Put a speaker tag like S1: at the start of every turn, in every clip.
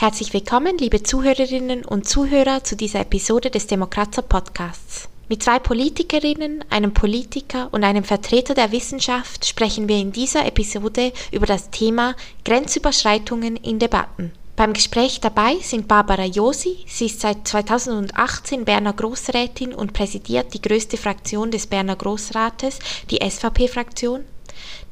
S1: Herzlich willkommen, liebe Zuhörerinnen und Zuhörer, zu dieser Episode des Demokrater Podcasts. Mit zwei Politikerinnen, einem Politiker und einem Vertreter der Wissenschaft sprechen wir in dieser Episode über das Thema Grenzüberschreitungen in Debatten. Beim Gespräch dabei sind Barbara Josi, sie ist seit 2018 Berner Großrätin und präsidiert die größte Fraktion des Berner Großrates, die SVP-Fraktion.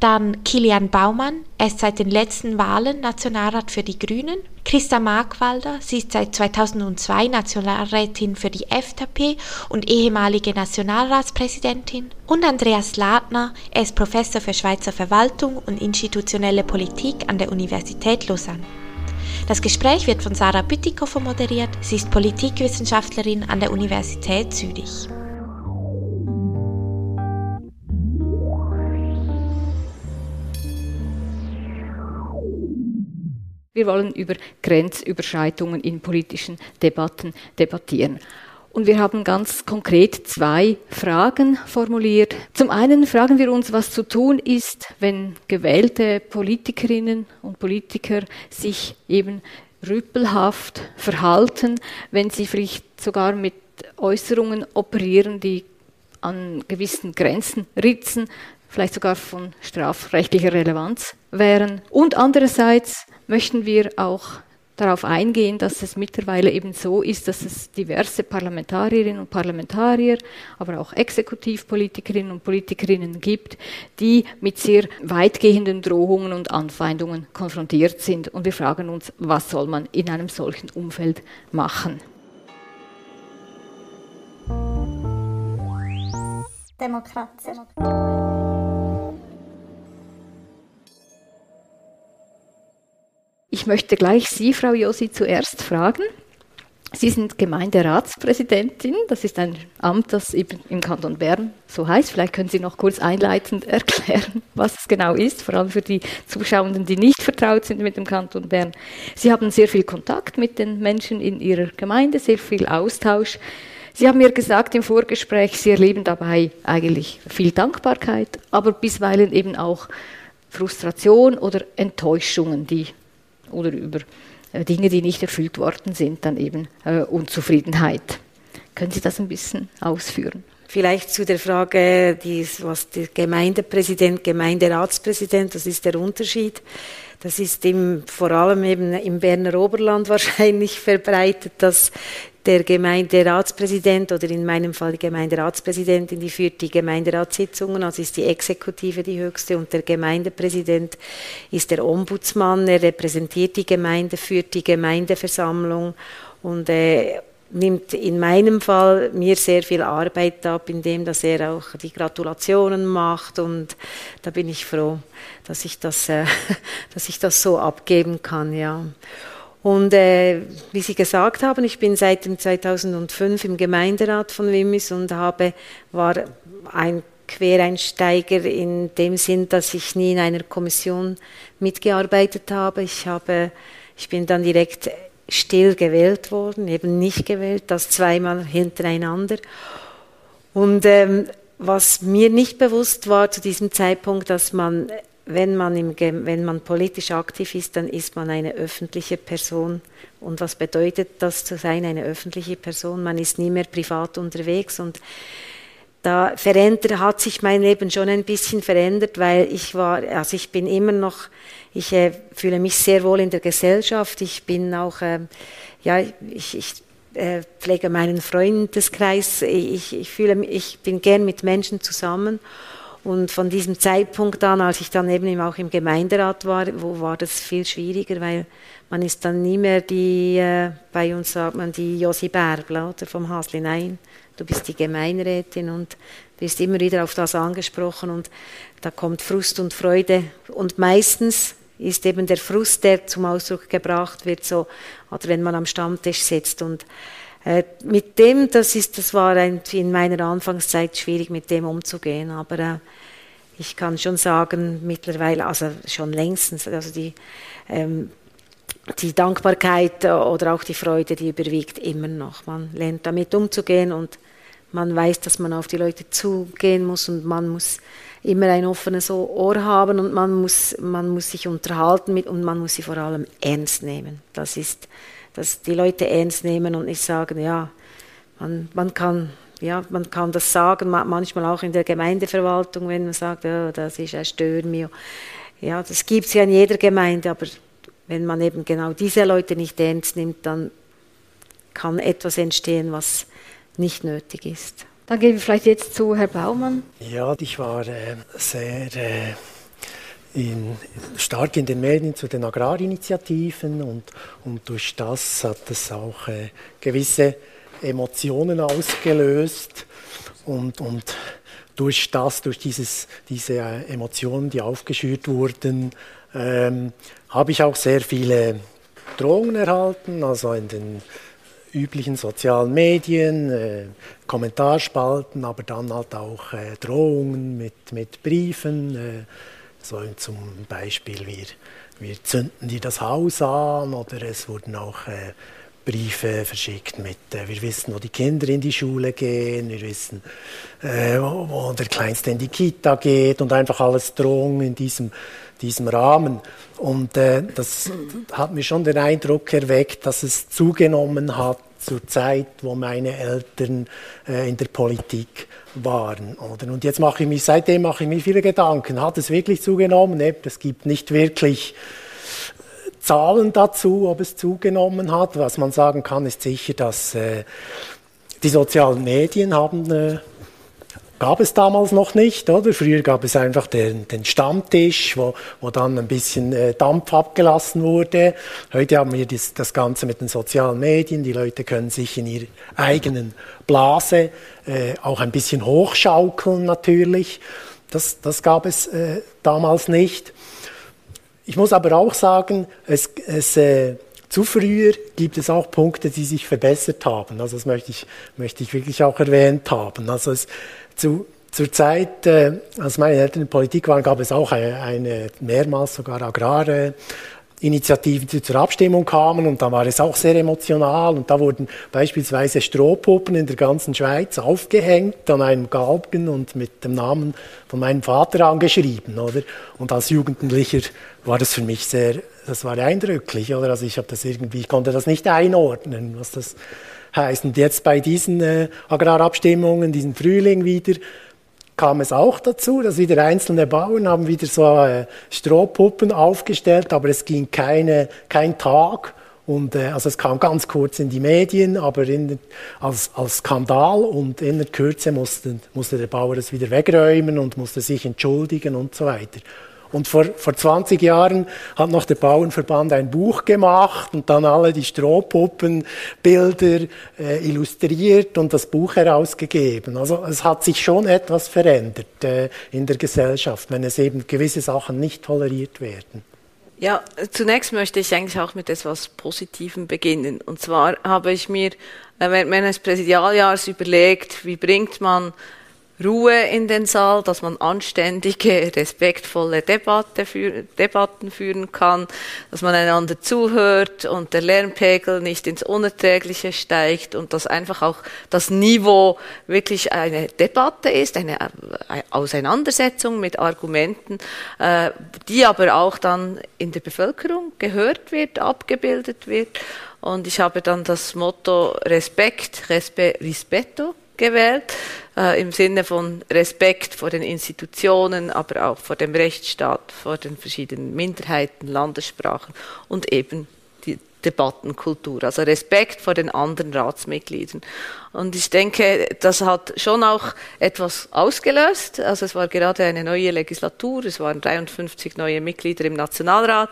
S1: Dann Kilian Baumann, er ist seit den letzten Wahlen Nationalrat für die Grünen. Christa Markwalder, sie ist seit 2002 Nationalrätin für die FDP und ehemalige Nationalratspräsidentin. Und Andreas Ladner, er ist Professor für Schweizer Verwaltung und institutionelle Politik an der Universität Lausanne. Das Gespräch wird von Sarah Bütikofer moderiert. Sie ist Politikwissenschaftlerin an der Universität Zürich.
S2: Wir wollen über Grenzüberschreitungen in politischen Debatten debattieren. Und wir haben ganz konkret zwei Fragen formuliert. Zum einen fragen wir uns, was zu tun ist, wenn gewählte Politikerinnen und Politiker sich eben rüppelhaft verhalten, wenn sie vielleicht sogar mit Äußerungen operieren, die an gewissen Grenzen ritzen, vielleicht sogar von strafrechtlicher Relevanz wären. Und andererseits möchten wir auch darauf eingehen, dass es mittlerweile eben so ist, dass es diverse Parlamentarierinnen und Parlamentarier, aber auch Exekutivpolitikerinnen und Politikerinnen gibt, die mit sehr weitgehenden Drohungen und Anfeindungen konfrontiert sind. Und wir fragen uns, was soll man in einem solchen Umfeld machen? Demokratie. Ich möchte gleich Sie, Frau Josi, zuerst fragen. Sie sind Gemeinderatspräsidentin. Das ist ein Amt, das im Kanton Bern so heißt. Vielleicht können Sie noch kurz einleitend erklären, was es genau ist, vor allem für die Zuschauenden, die nicht vertraut sind mit dem Kanton Bern. Sie haben sehr viel Kontakt mit den Menschen in Ihrer Gemeinde, sehr viel Austausch. Sie haben mir gesagt im Vorgespräch, Sie erleben dabei eigentlich viel Dankbarkeit, aber bisweilen eben auch Frustration oder Enttäuschungen, die oder über äh, Dinge, die nicht erfüllt worden sind, dann eben äh, Unzufriedenheit. Können Sie das ein bisschen ausführen?
S3: Vielleicht zu der Frage, die, was der Gemeindepräsident, Gemeinderatspräsident, das ist der Unterschied. Das ist im, vor allem eben im Berner Oberland wahrscheinlich verbreitet, dass der Gemeinderatspräsident oder in meinem Fall die Gemeinderatspräsidentin, die führt die Gemeinderatssitzungen, also ist die Exekutive die höchste und der Gemeindepräsident ist der Ombudsmann, er repräsentiert die Gemeinde, führt die Gemeindeversammlung und äh, nimmt in meinem Fall mir sehr viel Arbeit ab, indem dass er auch die Gratulationen macht und da bin ich froh, dass ich das, äh, dass ich das so abgeben kann, ja. Und äh, wie Sie gesagt haben, ich bin seit dem 2005 im Gemeinderat von Wimmis und habe, war ein Quereinsteiger in dem Sinn, dass ich nie in einer Kommission mitgearbeitet habe. Ich, habe, ich bin dann direkt still gewählt worden, eben nicht gewählt, das zweimal hintereinander. Und ähm, was mir nicht bewusst war zu diesem Zeitpunkt, dass man wenn man, im, wenn man politisch aktiv ist, dann ist man eine öffentliche Person. Und was bedeutet das zu sein, eine öffentliche Person? Man ist nie mehr privat unterwegs und da verändert, hat sich mein Leben schon ein bisschen verändert, weil ich war, also ich bin immer noch, ich äh, fühle mich sehr wohl in der Gesellschaft. Ich bin auch, äh, ja, ich, ich äh, pflege meinen Freundeskreis. Ich, ich fühle, ich bin gern mit Menschen zusammen und von diesem Zeitpunkt an, als ich dann eben auch im Gemeinderat war, wo war das viel schwieriger, weil man ist dann nie mehr die, äh, bei uns sagt man die Josi Bärbel oder vom Hasli, nein, du bist die Gemeinrätin und wirst immer wieder auf das angesprochen und da kommt Frust und Freude. Und meistens ist eben der Frust, der zum Ausdruck gebracht wird, so, oder wenn man am Stammtisch sitzt und mit dem, das, ist, das war in meiner Anfangszeit schwierig, mit dem umzugehen. Aber äh, ich kann schon sagen, mittlerweile, also schon längstens, also die, ähm, die Dankbarkeit oder auch die Freude, die überwiegt immer noch. Man lernt damit umzugehen und man weiß, dass man auf die Leute zugehen muss und man muss immer ein offenes Ohr haben und man muss, man muss sich unterhalten mit und man muss sie vor allem ernst nehmen. Das ist, dass die Leute ernst nehmen und nicht sagen, ja, man, man kann ja, man kann das sagen, manchmal auch in der Gemeindeverwaltung, wenn man sagt, oh, das ist ein Störmio. Ja, das gibt es ja in jeder Gemeinde, aber wenn man eben genau diese Leute nicht ernst nimmt, dann kann etwas entstehen, was nicht nötig ist.
S2: Dann gehen wir vielleicht jetzt zu Herrn Baumann.
S4: Ja, ich war äh, sehr äh, in, stark in den Medien zu den Agrarinitiativen und, und durch das hat es auch äh, gewisse Emotionen ausgelöst und, und durch das, durch dieses, diese äh, Emotionen, die aufgeschürt wurden, ähm, habe ich auch sehr viele Drohungen erhalten, also in den üblichen sozialen Medien, äh, Kommentarspalten, aber dann halt auch äh, Drohungen mit, mit Briefen, äh, so zum Beispiel wir, wir zünden dir das Haus an oder es wurden auch äh, Briefe verschickt mit, äh, wir wissen, wo die Kinder in die Schule gehen, wir wissen, äh, wo, der Kleinste in die Kita geht und einfach alles Drohungen in diesem, diesem Rahmen. Und äh, das hat mir schon den Eindruck erweckt, dass es zugenommen hat zur Zeit, wo meine Eltern äh, in der Politik waren. Oder? Und jetzt mache ich mich, seitdem mache ich mir viele Gedanken. Hat es wirklich zugenommen? Es gibt nicht wirklich äh, Zahlen dazu, ob es zugenommen hat. Was man sagen kann, ist sicher, dass äh, die sozialen Medien haben äh, gab es damals noch nicht, oder? Früher gab es einfach den, den Stammtisch, wo, wo dann ein bisschen äh, Dampf abgelassen wurde. Heute haben wir das, das Ganze mit den sozialen Medien. Die Leute können sich in ihrer eigenen Blase äh, auch ein bisschen hochschaukeln natürlich. Das, das gab es äh, damals nicht. Ich muss aber auch sagen, es, es äh, zu früher gibt es auch Punkte, die sich verbessert haben. Also das möchte ich, möchte ich wirklich auch erwähnt haben. Also es, zu, zur Zeit, äh, als meine Eltern in der Politik waren, gab es auch eine, eine mehrmals sogar agrare Initiativen, die zur Abstimmung kamen und da war es auch sehr emotional und da wurden beispielsweise Strohpuppen in der ganzen Schweiz aufgehängt an einem Galgen und mit dem Namen von meinem Vater angeschrieben, oder? Und als Jugendlicher war das für mich sehr, das war eindrücklich, oder? Also ich habe das irgendwie, ich konnte das nicht einordnen, was das heißt. Und jetzt bei diesen äh, Agrarabstimmungen, diesen Frühling wieder, kam es auch dazu, dass wieder einzelne Bauern haben wieder so äh, Strohpuppen aufgestellt, aber es ging keine, kein Tag. Und äh, also es kam ganz kurz in die Medien, aber in, als, als Skandal und in der Kürze musste, musste der Bauer es wieder wegräumen und musste sich entschuldigen und so weiter. Und vor, vor 20 Jahren hat noch der Bauernverband ein Buch gemacht und dann alle die Strohpuppenbilder äh, illustriert und das Buch herausgegeben. Also es hat sich schon etwas verändert äh, in der Gesellschaft, wenn es eben gewisse Sachen nicht toleriert werden.
S5: Ja, zunächst möchte ich eigentlich auch mit etwas Positivem beginnen. Und zwar habe ich mir äh, während meines Präsidialjahres überlegt, wie bringt man Ruhe in den Saal, dass man anständige, respektvolle Debatte für, Debatten führen kann, dass man einander zuhört und der Lärmpegel nicht ins Unerträgliche steigt und dass einfach auch das Niveau wirklich eine Debatte ist, eine, eine Auseinandersetzung mit Argumenten, äh, die aber auch dann in der Bevölkerung gehört wird, abgebildet wird. Und ich habe dann das Motto Respekt, Respe, Rispetto gewählt, äh, im Sinne von Respekt vor den Institutionen, aber auch vor dem Rechtsstaat, vor den verschiedenen Minderheiten, Landessprachen und eben Debattenkultur, also Respekt vor den anderen Ratsmitgliedern. Und ich denke, das hat schon auch etwas ausgelöst. Also es war gerade eine neue Legislatur, es waren 53 neue Mitglieder im Nationalrat,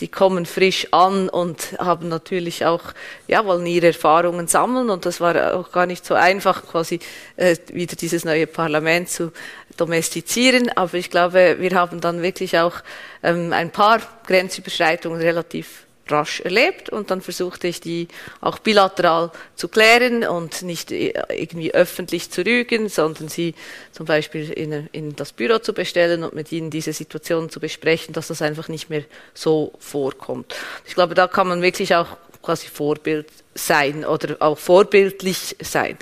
S5: die kommen frisch an und haben natürlich auch, ja, wollen ihre Erfahrungen sammeln und das war auch gar nicht so einfach, quasi äh, wieder dieses neue Parlament zu domestizieren. Aber ich glaube, wir haben dann wirklich auch ähm, ein paar Grenzüberschreitungen relativ rasch erlebt und dann versuchte ich die auch bilateral zu klären und nicht irgendwie öffentlich zu rügen, sondern sie zum Beispiel in, in, das Büro zu bestellen und mit ihnen diese Situation zu besprechen, dass das einfach nicht mehr so vorkommt. Ich glaube, da kann man wirklich auch quasi Vorbild sein oder auch vorbildlich sein.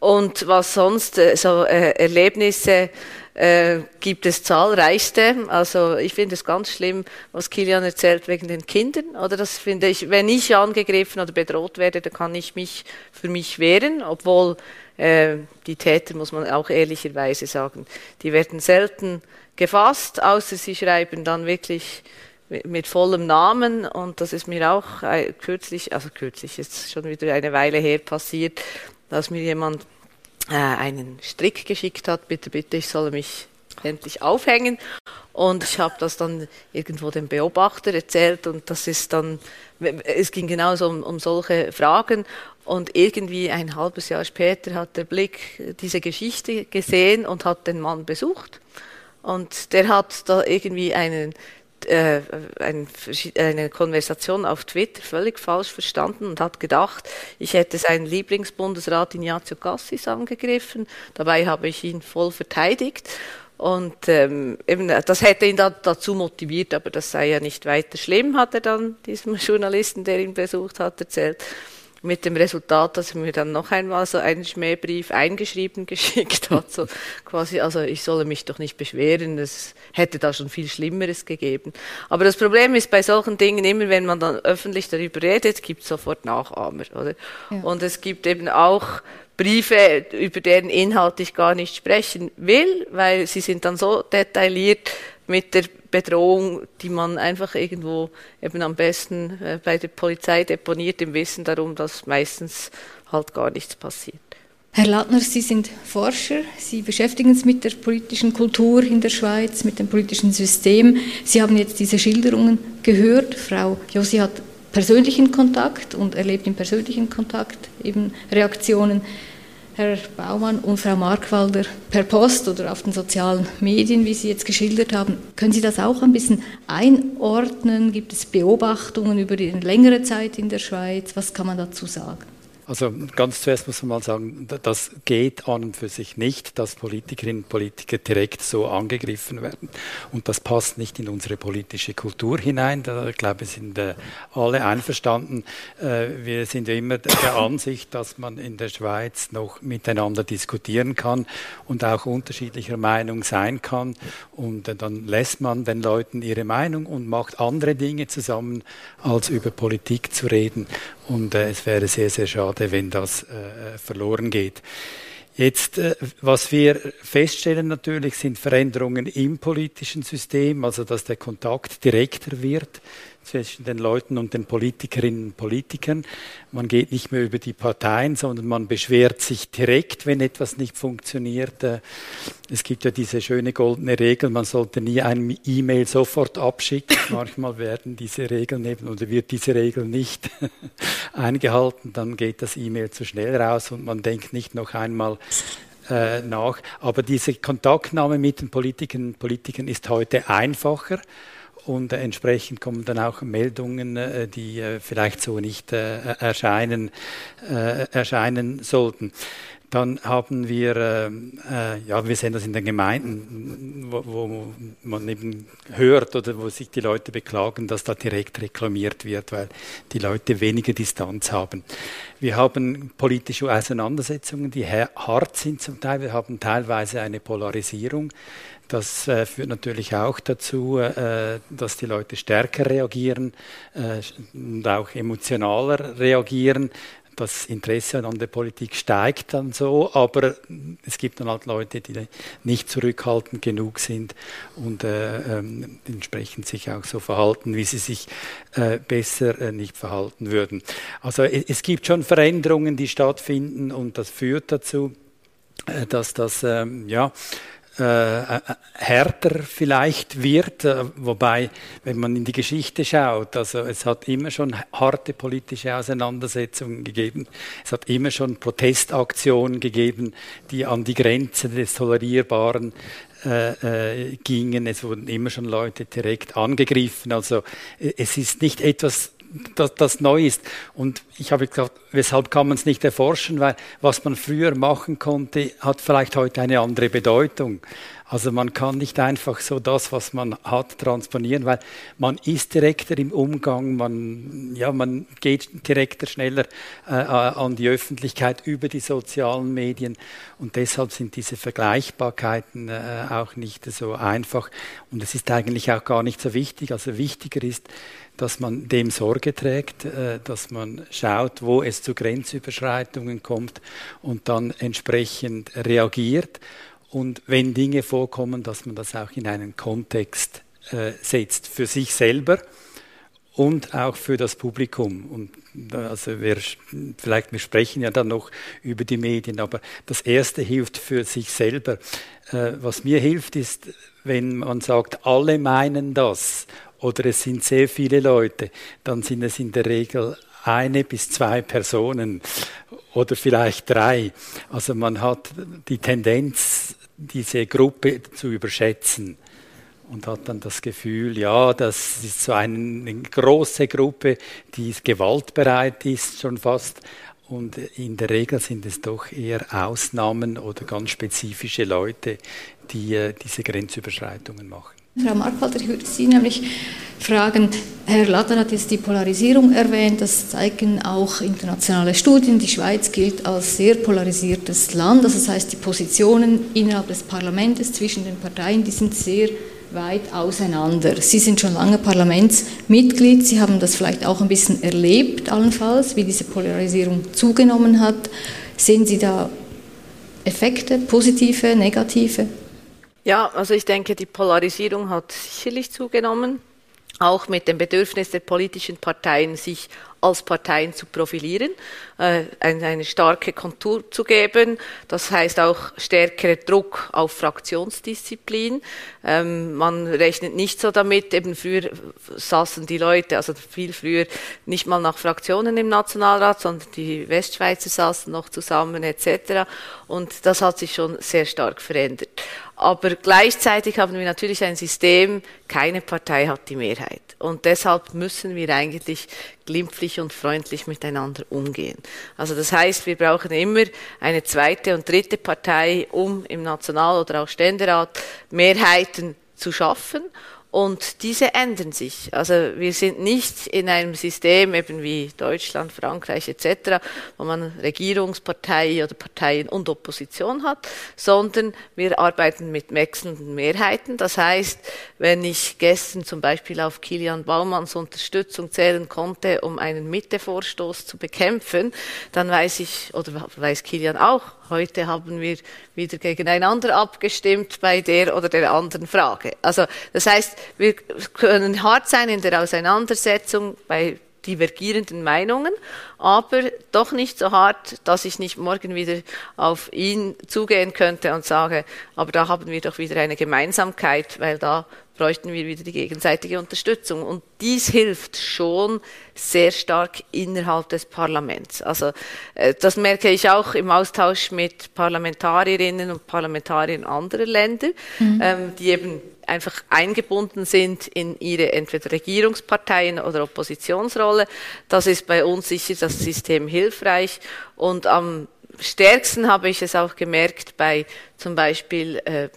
S5: Und was sonst, äh, so äh, Erlebnisse äh, gibt es zahlreichste. Also ich finde es ganz schlimm, was Kilian erzählt wegen den Kindern. Oder das finde ich, wenn ich angegriffen oder bedroht werde, dann kann ich mich für mich wehren, obwohl äh, die Täter, muss man auch ehrlicherweise sagen, die werden selten gefasst, außer sie schreiben dann wirklich mit vollem Namen und das ist mir auch äh, kürzlich, also kürzlich ist schon wieder eine Weile her passiert, dass mir jemand einen Strick geschickt hat, bitte, bitte, ich solle mich endlich aufhängen. Und ich habe das dann irgendwo dem Beobachter erzählt und das ist dann, es ging genauso um, um solche Fragen. Und irgendwie ein halbes Jahr später hat der Blick diese Geschichte gesehen und hat den Mann besucht. Und der hat da irgendwie einen äh, eine Konversation auf Twitter völlig falsch verstanden und hat gedacht, ich hätte seinen Lieblingsbundesrat Ignazio Cassis angegriffen. Dabei habe ich ihn voll verteidigt. Und ähm, eben, das hätte ihn da, dazu motiviert, aber das sei ja nicht weiter schlimm, hat er dann diesem Journalisten, der ihn besucht hat, erzählt mit dem Resultat, dass er mir dann noch einmal so einen Schmähbrief eingeschrieben geschickt hat, so quasi, also ich solle mich doch nicht beschweren, es hätte da schon viel Schlimmeres gegeben. Aber das Problem ist bei solchen Dingen immer, wenn man dann öffentlich darüber redet, gibt es sofort Nachahmer, oder? Ja. Und es gibt eben auch Briefe, über deren Inhalt ich gar nicht sprechen will, weil sie sind dann so detailliert mit der Bedrohung, die man einfach irgendwo eben am besten äh, bei der Polizei deponiert, im Wissen darum, dass meistens halt gar nichts passiert.
S2: Herr Lattner, Sie sind Forscher, Sie beschäftigen sich mit der politischen Kultur in der Schweiz, mit dem politischen System. Sie haben jetzt diese Schilderungen gehört. Frau Josi hat persönlichen Kontakt und erlebt im persönlichen Kontakt eben Reaktionen. Herr Baumann und Frau Markwalder per Post oder auf den sozialen Medien, wie Sie jetzt geschildert haben. Können Sie das auch ein bisschen einordnen? Gibt es Beobachtungen über eine längere Zeit in der Schweiz? Was kann man dazu sagen?
S6: Also ganz zuerst muss man mal sagen, das geht an und für sich nicht, dass Politikerinnen und Politiker direkt so angegriffen werden. Und das passt nicht in unsere politische Kultur hinein. Da glaube ich, sind äh, alle einverstanden. Äh, wir sind immer der Ansicht, dass man in der Schweiz noch miteinander diskutieren kann und auch unterschiedlicher Meinung sein kann. Und äh, dann lässt man den Leuten ihre Meinung und macht andere Dinge zusammen, als über Politik zu reden. Und äh, es wäre sehr, sehr schade, wenn das äh, verloren geht. Jetzt, äh, was wir feststellen natürlich, sind Veränderungen im politischen System, also dass der Kontakt direkter wird zwischen den Leuten und den Politikerinnen und Politikern. Man geht nicht mehr über die Parteien, sondern man beschwert sich direkt, wenn etwas nicht funktioniert. Äh, es gibt ja diese schöne goldene Regel, man sollte nie ein E-Mail sofort abschicken. Manchmal werden diese Regeln eben oder wird diese Regel nicht eingehalten, dann geht das E-Mail zu schnell raus und man denkt nicht noch einmal äh, nach. Aber diese Kontaktnahme mit den Politikern und Politikern ist heute einfacher und äh, entsprechend kommen dann auch Meldungen, äh, die äh, vielleicht so nicht erscheinen, erscheinen sollten. Dann haben wir, äh, ja, wir sehen das in den Gemeinden, wo, wo, man eben hört oder wo sich die Leute beklagen, dass da direkt reklamiert wird, weil die Leute weniger Distanz haben. Wir haben politische Auseinandersetzungen, die hart sind zum Teil. Wir haben teilweise eine Polarisierung. Das äh, führt natürlich auch dazu, äh, dass die Leute stärker reagieren äh, und auch emotionaler reagieren. Das Interesse an der Politik steigt dann so, aber es gibt dann halt Leute, die nicht zurückhaltend genug sind und äh, ähm, entsprechend sich auch so verhalten, wie sie sich äh, besser äh, nicht verhalten würden. Also es gibt schon Veränderungen, die stattfinden und das führt dazu, dass das ähm, ja äh, äh, härter vielleicht wird, äh, wobei, wenn man in die Geschichte schaut, also es hat immer schon harte politische Auseinandersetzungen gegeben, es hat immer schon Protestaktionen gegeben, die an die Grenze des Tolerierbaren äh, äh, gingen. Es wurden immer schon Leute direkt angegriffen. Also es ist nicht etwas das, das neu ist. Und ich habe gesagt, weshalb kann man es nicht erforschen? Weil was man früher machen konnte, hat vielleicht heute eine andere Bedeutung. Also man kann nicht einfach so das, was man hat, transponieren, weil man ist direkter im Umgang, man, ja, man geht direkter, schneller äh, an die Öffentlichkeit über die sozialen Medien und deshalb sind diese Vergleichbarkeiten äh, auch nicht so einfach und es ist eigentlich auch gar nicht so wichtig. Also wichtiger ist, dass man dem Sorge trägt, äh, dass man schaut, wo es zu Grenzüberschreitungen kommt und dann entsprechend reagiert und wenn Dinge vorkommen, dass man das auch in einen Kontext äh, setzt für sich selber und auch für das Publikum. Und also wir, vielleicht wir sprechen ja dann noch über die Medien, aber das erste hilft für sich selber. Äh, was mir hilft, ist, wenn man sagt, alle meinen das oder es sind sehr viele Leute, dann sind es in der Regel eine bis zwei Personen oder vielleicht drei. Also man hat die Tendenz, diese Gruppe zu überschätzen und hat dann das Gefühl, ja, das ist so eine große Gruppe, die gewaltbereit ist schon fast. Und in der Regel sind es doch eher Ausnahmen oder ganz spezifische Leute, die äh, diese Grenzüberschreitungen machen.
S2: Frau Markwalter, ich würde Sie nämlich fragen, Herr Latter hat jetzt die Polarisierung erwähnt, das zeigen auch internationale Studien. Die Schweiz gilt als sehr polarisiertes Land, also das heißt, die Positionen innerhalb des Parlaments zwischen den Parteien, die sind sehr weit auseinander. Sie sind schon lange Parlamentsmitglied, Sie haben das vielleicht auch ein bisschen erlebt, allenfalls, wie diese Polarisierung zugenommen hat. Sehen Sie da Effekte, positive, negative?
S5: Ja, also ich denke, die Polarisierung hat sicherlich zugenommen, auch mit dem Bedürfnis der politischen Parteien, sich als Parteien zu profilieren, äh, eine, starke Kontur zu geben. Das heißt auch stärkerer Druck auf Fraktionsdisziplin. Ähm, man rechnet nicht so damit, eben früher saßen die Leute, also viel früher, nicht mal nach Fraktionen im Nationalrat, sondern die Westschweizer saßen noch zusammen etc. Und das hat sich schon sehr stark verändert. Aber gleichzeitig haben wir natürlich ein System, keine Partei hat die Mehrheit. Und deshalb müssen wir eigentlich glimpflich und freundlich miteinander umgehen. Also das heißt, wir brauchen immer eine zweite und dritte Partei, um im National- oder auch Ständerat Mehrheiten zu schaffen und diese ändern sich. Also wir sind nicht in einem System eben wie Deutschland, Frankreich etc., wo man Regierungspartei oder Parteien und Opposition hat, sondern wir arbeiten mit wechselnden Mehrheiten. Das heißt, wenn ich gestern zum Beispiel auf Kilian Baumanns Unterstützung zählen konnte, um einen Mittevorstoß zu bekämpfen, dann weiß ich, oder weiß Kilian auch, Heute haben wir wieder gegeneinander abgestimmt bei der oder der anderen Frage. Also das heißt, wir können hart sein in der Auseinandersetzung bei divergierenden Meinungen, aber doch nicht so hart, dass ich nicht morgen wieder auf ihn zugehen könnte und sage, aber da haben wir doch wieder eine Gemeinsamkeit, weil da bräuchten wir wieder die gegenseitige Unterstützung. Und dies hilft schon sehr stark innerhalb des Parlaments. Also äh, das merke ich auch im Austausch mit Parlamentarierinnen und Parlamentariern anderer Länder, mhm. ähm, die eben einfach eingebunden sind in ihre entweder Regierungsparteien oder Oppositionsrolle. Das ist bei uns sicher das System hilfreich. Und am stärksten habe ich es auch gemerkt bei zum Beispiel äh,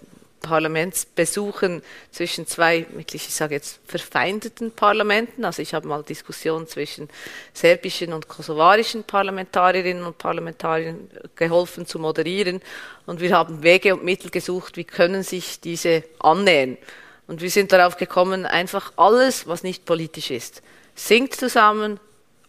S5: Parlamentsbesuchen zwischen zwei, ich sage jetzt, verfeindeten Parlamenten. Also ich habe mal Diskussionen zwischen serbischen und kosovarischen Parlamentarierinnen und Parlamentariern geholfen zu moderieren. Und wir haben Wege und Mittel gesucht, wie können sich diese annähern. Und wir sind darauf gekommen, einfach alles, was nicht politisch ist, singt zusammen,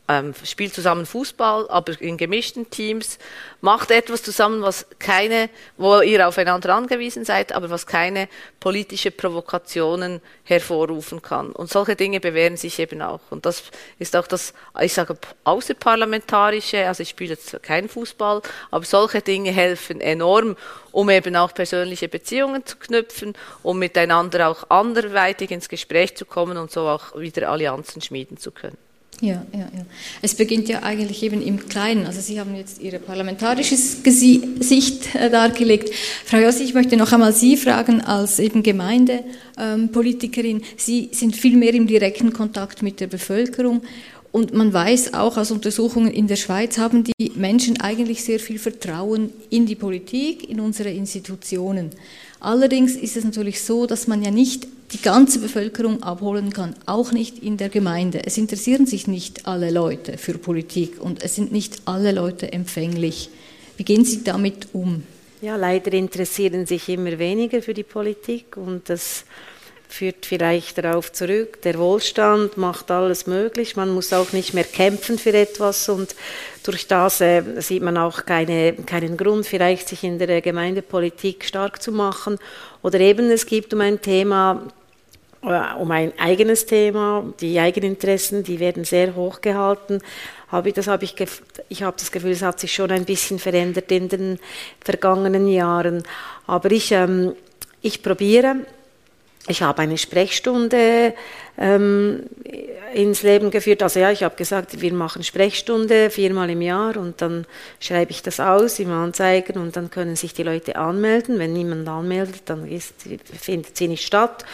S5: ähm, spielt zusammen Fußball, aber in gemischten Teams, macht etwas zusammen, was keine, wo ihr aufeinander angewiesen seid, aber was keine politische Provokationen hervorrufen kann. Und solche Dinge bewähren sich eben auch. Und das ist auch das, ich sage, außerparlamentarische, also ich spiele jetzt keinen Fußball, aber solche Dinge helfen enorm, um eben auch persönliche Beziehungen zu knüpfen, um miteinander auch anderweitig ins Gespräch zu kommen und so auch wieder Allianzen schmieden zu können.
S2: Ja, ja, ja. Es beginnt ja eigentlich eben im Kleinen. Also Sie haben jetzt Ihre parlamentarische Sicht äh, dargelegt. Frau Jossi, ich möchte noch einmal Sie fragen, als eben Gemeindepolitikerin. Sie sind viel mehr im direkten Kontakt mit der Bevölkerung. Und man weiß auch aus Untersuchungen in der Schweiz haben die Menschen eigentlich sehr viel Vertrauen in die Politik, in unsere Institutionen. Allerdings ist es natürlich so, dass man ja nicht die ganze Bevölkerung abholen kann, auch nicht in der Gemeinde. Es interessieren sich nicht alle Leute für Politik und es sind nicht alle Leute empfänglich. Wie gehen Sie damit um?
S3: Ja, leider interessieren sich immer weniger für die Politik und das führt vielleicht darauf zurück. Der Wohlstand macht alles möglich. Man muss auch nicht mehr kämpfen für etwas und durch das äh, sieht man auch keine, keinen Grund, vielleicht sich in der Gemeindepolitik stark zu machen. Oder eben es gibt um ein Thema, um ein eigenes Thema, die Eigeninteressen, die werden sehr hoch gehalten. Habe ich, das habe ich, ich habe das Gefühl, es hat sich schon ein bisschen verändert in den vergangenen Jahren. Aber ich, ähm, ich probiere ich habe eine Sprechstunde ähm, ins Leben geführt. Also ja, ich habe gesagt, wir machen Sprechstunde viermal im Jahr und dann schreibe ich das aus im Anzeigen und dann können sich die Leute anmelden. Wenn niemand anmeldet, dann ist, findet sie nicht statt.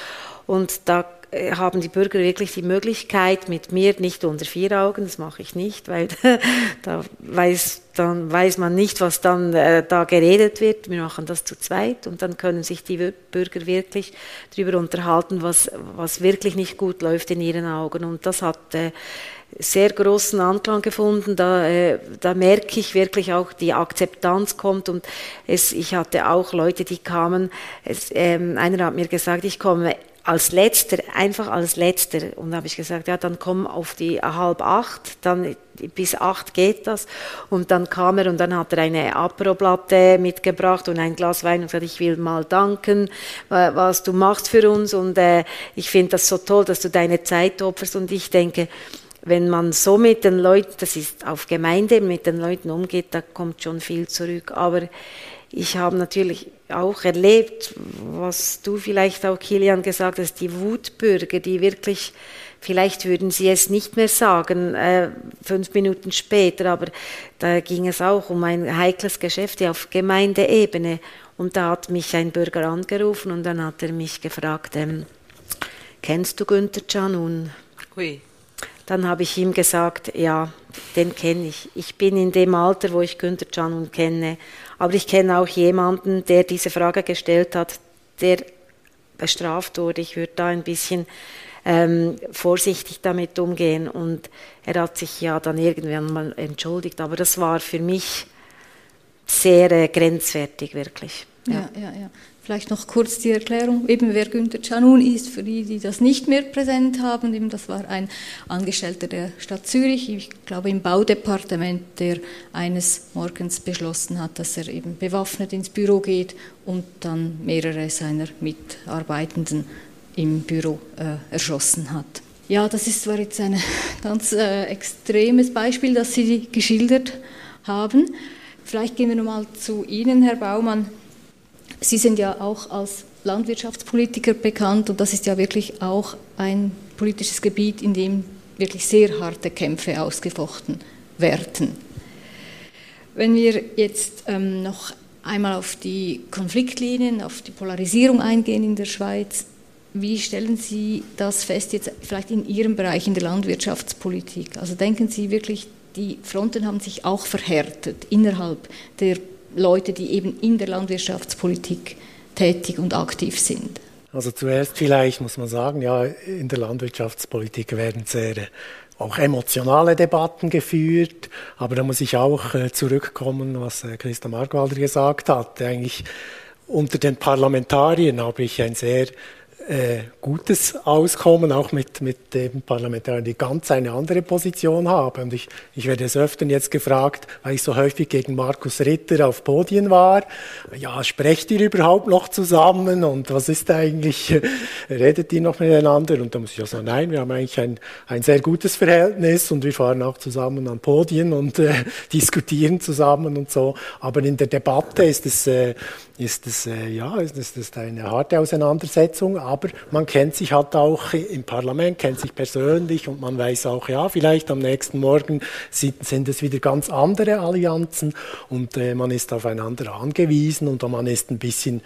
S3: Und da äh, haben die Bürger wirklich die Möglichkeit, mit mir nicht unter vier Augen, das mache ich nicht, weil da weiß, dann weiß man nicht, was dann äh, da geredet wird. Wir machen das zu zweit und dann können sich die Bürger wirklich darüber unterhalten, was, was wirklich nicht gut läuft in ihren Augen. Und das hat äh, sehr großen Anklang gefunden. Da, äh, da merke ich wirklich auch, die Akzeptanz kommt. Und es, ich hatte auch Leute, die kamen. Es, ähm, einer hat mir gesagt, ich komme als letzter, einfach als letzter. Und da habe ich gesagt, ja, dann komm auf die halb acht, dann bis acht geht das. Und dann kam er und dann hat er eine Aperoplatte mitgebracht und ein Glas Wein und gesagt, ich will mal danken, was du machst für uns. Und äh, ich finde das so toll, dass du deine Zeit opferst. Und ich denke, wenn man so mit den Leuten, das ist auf Gemeinde, mit den Leuten umgeht, da kommt schon viel zurück. Aber ich habe natürlich auch erlebt, was du vielleicht auch, Kilian, gesagt hast, die Wutbürger, die wirklich, vielleicht würden sie es nicht mehr sagen, äh, fünf Minuten später, aber da ging es auch um ein heikles Geschäft auf Gemeindeebene. Und da hat mich ein Bürger angerufen und dann hat er mich gefragt, ähm, kennst du Günther Canun? Hui. Dann habe ich ihm gesagt, ja, den kenne ich. Ich bin in dem Alter, wo ich Günther Canun kenne. Aber ich kenne auch jemanden, der diese Frage gestellt hat, der bestraft wurde. Ich würde da ein bisschen ähm, vorsichtig damit umgehen. Und er hat sich ja dann irgendwann mal entschuldigt. Aber das war für mich sehr äh, grenzwertig, wirklich.
S2: Ja, ja, ja. ja. Vielleicht noch kurz die Erklärung, eben wer Günther Canun ist, für die, die das nicht mehr präsent haben. Eben das war ein Angestellter der Stadt Zürich, ich glaube im Baudepartement, der eines Morgens beschlossen hat, dass er eben bewaffnet ins Büro geht und dann mehrere seiner Mitarbeitenden im Büro äh, erschossen hat. Ja, das ist zwar jetzt ein ganz äh, extremes Beispiel, das Sie geschildert haben. Vielleicht gehen wir nochmal zu Ihnen, Herr Baumann. Sie sind ja auch als Landwirtschaftspolitiker bekannt und das ist ja wirklich auch ein politisches Gebiet, in dem wirklich sehr harte Kämpfe ausgefochten werden. Wenn wir jetzt ähm, noch einmal auf die Konfliktlinien, auf die Polarisierung eingehen in der Schweiz, wie stellen Sie das fest jetzt vielleicht in Ihrem Bereich in der Landwirtschaftspolitik? Also denken Sie wirklich, die Fronten haben sich auch verhärtet innerhalb der Leute, die eben in der Landwirtschaftspolitik tätig und aktiv sind?
S4: Also zuerst vielleicht muss man sagen, ja, in der Landwirtschaftspolitik werden sehr äh, auch emotionale Debatten geführt, aber da muss ich auch äh, zurückkommen, was äh, Christa Markwalder gesagt hat. Eigentlich unter den Parlamentariern habe ich ein sehr äh, gutes Auskommen, auch mit, mit den Parlamentariern, die ganz eine andere Position haben. Und ich, ich werde es öfter jetzt gefragt, weil ich so häufig gegen Markus Ritter auf Podien war. Ja, sprecht ihr überhaupt noch zusammen? Und was ist eigentlich, redet ihr noch miteinander? Und da muss ich ja sagen, nein, wir haben eigentlich ein, ein sehr gutes Verhältnis und wir fahren auch zusammen an Podien und äh, diskutieren zusammen und so. Aber in der Debatte ist es, äh, ist es, äh, ja, ist es ist eine harte Auseinandersetzung, aber man kennt sich halt auch im Parlament, kennt sich persönlich und man weiß auch, ja, vielleicht am nächsten Morgen sind, sind es wieder ganz andere Allianzen und äh, man ist aufeinander angewiesen und man ist ein bisschen,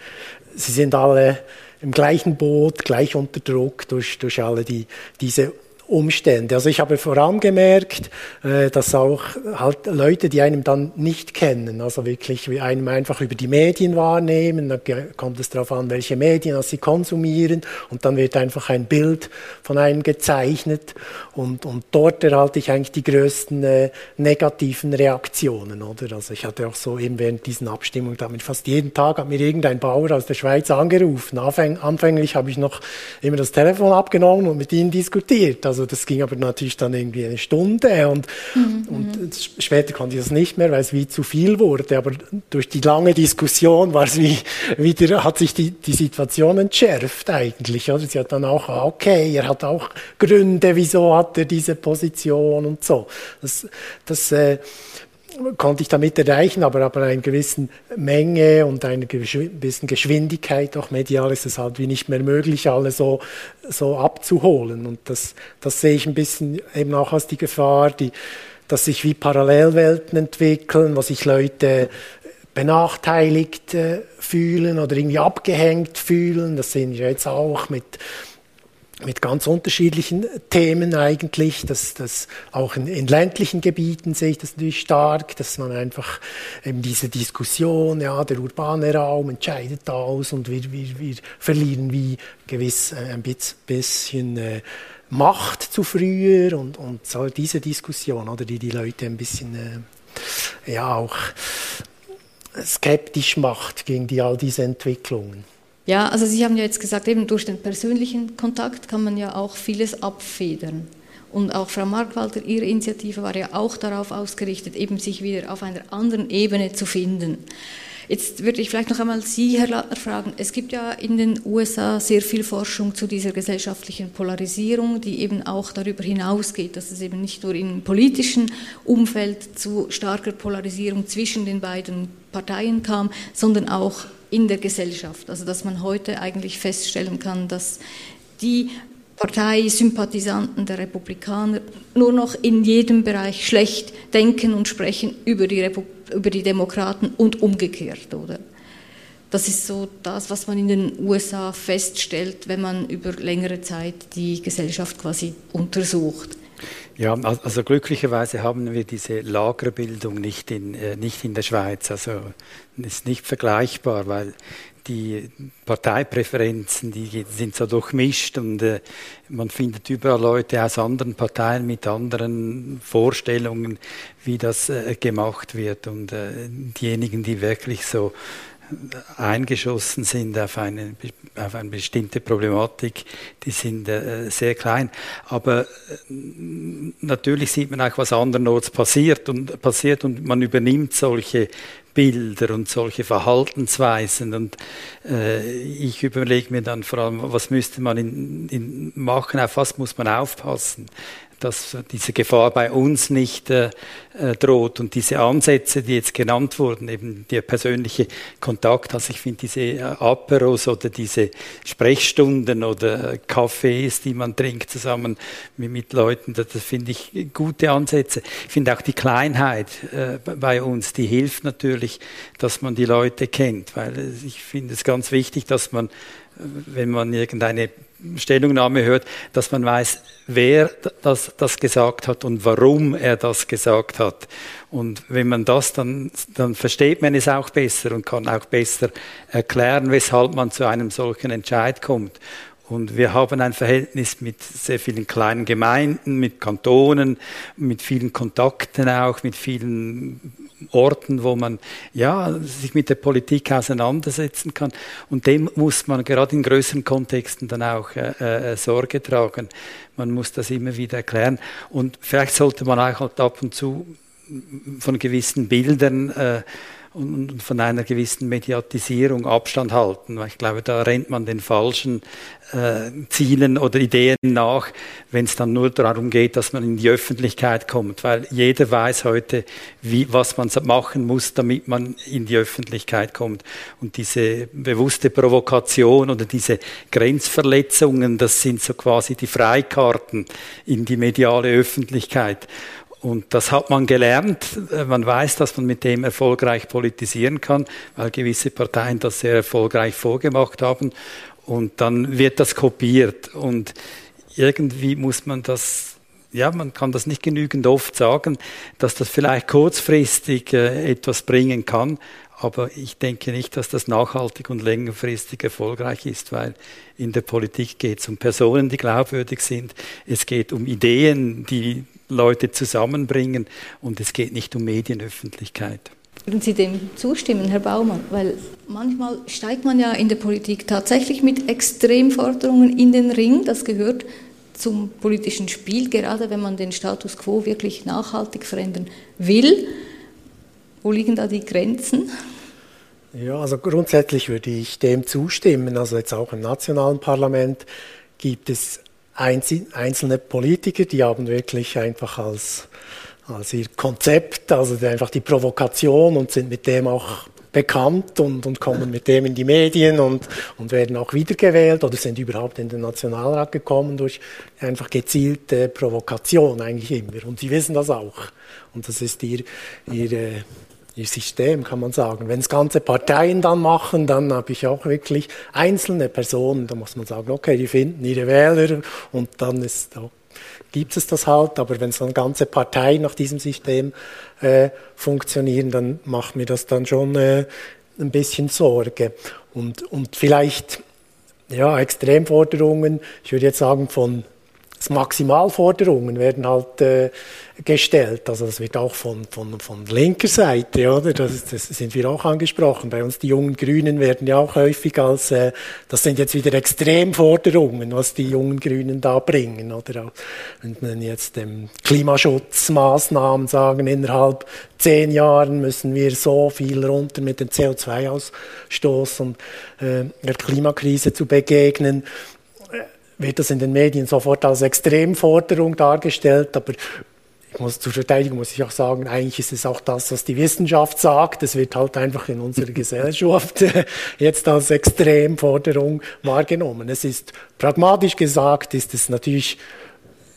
S4: sie sind alle im gleichen Boot, gleich unter Druck durch, durch alle die, diese Umstände. Also ich habe vor allem gemerkt, äh, dass auch halt Leute, die einem dann nicht kennen, also wirklich einem einfach über die Medien wahrnehmen, da kommt es darauf an, welche Medien sie konsumieren und dann wird einfach ein Bild von einem gezeichnet und, und dort erhalte ich eigentlich die größten äh, negativen Reaktionen, oder? Also ich hatte auch so eben während diesen Abstimmungen damit fast jeden Tag hat mir irgendein Bauer aus der Schweiz angerufen. Anfäng, anfänglich habe ich noch immer das Telefon abgenommen und mit ihnen diskutiert. Also das ging aber natürlich dann irgendwie eine Stunde und, mhm. und mhm. später konnte ich das nicht mehr, weil es wie zu viel wurde. Aber durch die lange Diskussion war es wie wieder, hat sich die, die Situation entschärft eigentlich. Oder? Sie hat dann auch, ah, okay, er hat auch Gründe, wieso hat er diese Position und so. Das, das äh, konnte ich damit erreichen, aber aber eine gewisse Menge und eine gewisse Geschwindigkeit, auch medial ist es halt wie nicht mehr möglich, alle so, so abzuholen. Und das, das sehe ich ein bisschen eben auch als die Gefahr, die, dass sich wie Parallelwelten entwickeln, wo sich Leute benachteiligt äh, fühlen oder irgendwie abgehängt fühlen. Das sehen wir jetzt auch mit mit ganz unterschiedlichen Themen eigentlich. Das, das auch in, in, ländlichen Gebieten sehe ich das natürlich stark, dass man einfach eben diese Diskussion, ja, der urbane Raum entscheidet aus und wir, wir, wir verlieren wie gewiss äh, ein bisschen äh, Macht zu früher und, und so diese Diskussion, oder die die Leute ein bisschen äh, ja auch skeptisch macht gegen die, all diese Entwicklungen.
S2: Ja, also Sie haben ja jetzt gesagt, eben durch den persönlichen Kontakt kann man ja auch vieles abfedern. Und auch Frau Markwalter, Ihre Initiative war ja auch darauf ausgerichtet, eben sich wieder auf einer anderen Ebene zu finden. Jetzt würde ich vielleicht noch einmal Sie, Herr Lattner, fragen. Es gibt ja in den USA sehr viel Forschung zu dieser gesellschaftlichen Polarisierung, die eben auch darüber hinausgeht, dass es eben nicht nur im politischen Umfeld zu starker Polarisierung zwischen den beiden Parteien kam, sondern auch in der Gesellschaft. Also dass man heute eigentlich feststellen kann, dass die Parteisympathisanten der Republikaner nur noch in jedem Bereich schlecht denken und sprechen über die, Repu über die Demokraten und umgekehrt, oder? Das ist so das, was man in den USA feststellt, wenn man über längere Zeit die Gesellschaft quasi untersucht.
S6: Ja, also glücklicherweise haben wir diese Lagerbildung nicht in, äh, nicht in der Schweiz. Also ist nicht vergleichbar, weil die Parteipräferenzen, die sind so durchmischt und äh, man findet überall Leute aus anderen Parteien mit anderen Vorstellungen, wie das äh, gemacht wird. Und äh, diejenigen, die wirklich so eingeschossen sind auf eine, auf eine bestimmte Problematik, die sind äh, sehr klein. Aber äh, natürlich sieht man auch, was andernorts passiert und, passiert und man übernimmt solche Bilder und solche Verhaltensweisen. Und äh, ich überlege mir dann vor allem, was müsste man in, in machen, auf was muss man aufpassen dass diese Gefahr bei uns nicht äh, äh, droht. Und diese Ansätze, die jetzt genannt wurden, eben der persönliche Kontakt, also ich finde diese äh, Aperos oder diese Sprechstunden oder Cafés, die man trinkt zusammen mit, mit Leuten, das, das finde ich gute Ansätze. Ich finde auch die Kleinheit äh, bei uns, die hilft natürlich, dass man die Leute kennt, weil ich finde es ganz wichtig, dass man wenn man irgendeine Stellungnahme hört, dass man weiß, wer das, das gesagt hat und warum er das gesagt hat. Und wenn man das dann, dann versteht man es auch besser und kann auch besser erklären, weshalb man zu einem solchen Entscheid kommt. Und wir haben ein Verhältnis mit sehr vielen kleinen Gemeinden, mit Kantonen, mit vielen Kontakten auch, mit vielen Orten, wo man ja, sich mit der Politik auseinandersetzen kann. Und dem muss man gerade in größeren Kontexten dann auch äh, äh, Sorge tragen. Man muss das immer wieder erklären. Und vielleicht sollte man auch halt ab und zu von gewissen Bildern äh, und von einer gewissen Mediatisierung Abstand halten. Ich glaube, da rennt man den falschen äh, Zielen oder Ideen nach, wenn es dann nur darum geht, dass man in die Öffentlichkeit kommt, weil jeder weiß heute, wie, was man machen muss, damit man in die Öffentlichkeit kommt. Und diese bewusste Provokation oder diese Grenzverletzungen, das sind so quasi die Freikarten in die mediale Öffentlichkeit. Und das hat man gelernt. Man weiß, dass man mit dem erfolgreich politisieren kann, weil gewisse Parteien das sehr erfolgreich vorgemacht haben. Und dann wird das kopiert. Und irgendwie muss man das, ja, man kann das nicht genügend oft sagen, dass das vielleicht kurzfristig äh, etwas bringen kann, aber ich denke nicht, dass das nachhaltig und längerfristig erfolgreich ist, weil in der Politik geht es um Personen, die glaubwürdig sind, es geht um Ideen, die Leute zusammenbringen und es geht nicht um Medienöffentlichkeit.
S2: Würden Sie dem zustimmen, Herr Baumann? Weil manchmal steigt man ja in der Politik tatsächlich mit Extremforderungen in den Ring. Das gehört zum politischen Spiel, gerade wenn man den Status quo wirklich nachhaltig verändern will. Wo liegen da die Grenzen?
S4: Ja, also grundsätzlich würde ich dem zustimmen. Also jetzt auch im nationalen Parlament gibt es einzelne Politiker, die haben wirklich einfach als als ihr Konzept, also einfach die Provokation und sind mit dem auch bekannt und, und kommen mit dem in die Medien und, und werden auch wiedergewählt oder sind überhaupt in den Nationalrat gekommen durch einfach gezielte Provokation eigentlich immer. Und sie wissen das auch. Und das ist ihr, ihr, ihr System, kann man sagen. Wenn es ganze Parteien dann machen, dann habe ich auch wirklich einzelne Personen, da muss man sagen, okay, die finden ihre Wähler und dann ist auch gibt es das halt, aber wenn so eine ganze Partei nach diesem System äh, funktionieren, dann macht mir das dann schon äh, ein bisschen Sorge. Und, und vielleicht ja, Extremforderungen, ich würde jetzt sagen von Maximalforderungen werden halt äh, gestellt. Also das wird auch von, von, von linker Seite, oder? Das, das sind wir auch angesprochen. Bei uns die jungen Grünen werden ja auch häufig als, äh, das sind jetzt wieder Extremforderungen, was die jungen Grünen da bringen, oder? Wenn man jetzt ähm, Klimaschutzmaßnahmen sagen, innerhalb zehn Jahren müssen wir so viel runter mit dem CO2-Ausstoß und äh, der Klimakrise zu begegnen wird das in den Medien sofort als Extremforderung dargestellt, aber ich muss, zur Verteidigung muss ich auch sagen, eigentlich ist es auch das, was die Wissenschaft sagt. Es wird halt einfach in unserer Gesellschaft jetzt als Extremforderung wahrgenommen. Es ist pragmatisch gesagt, ist es natürlich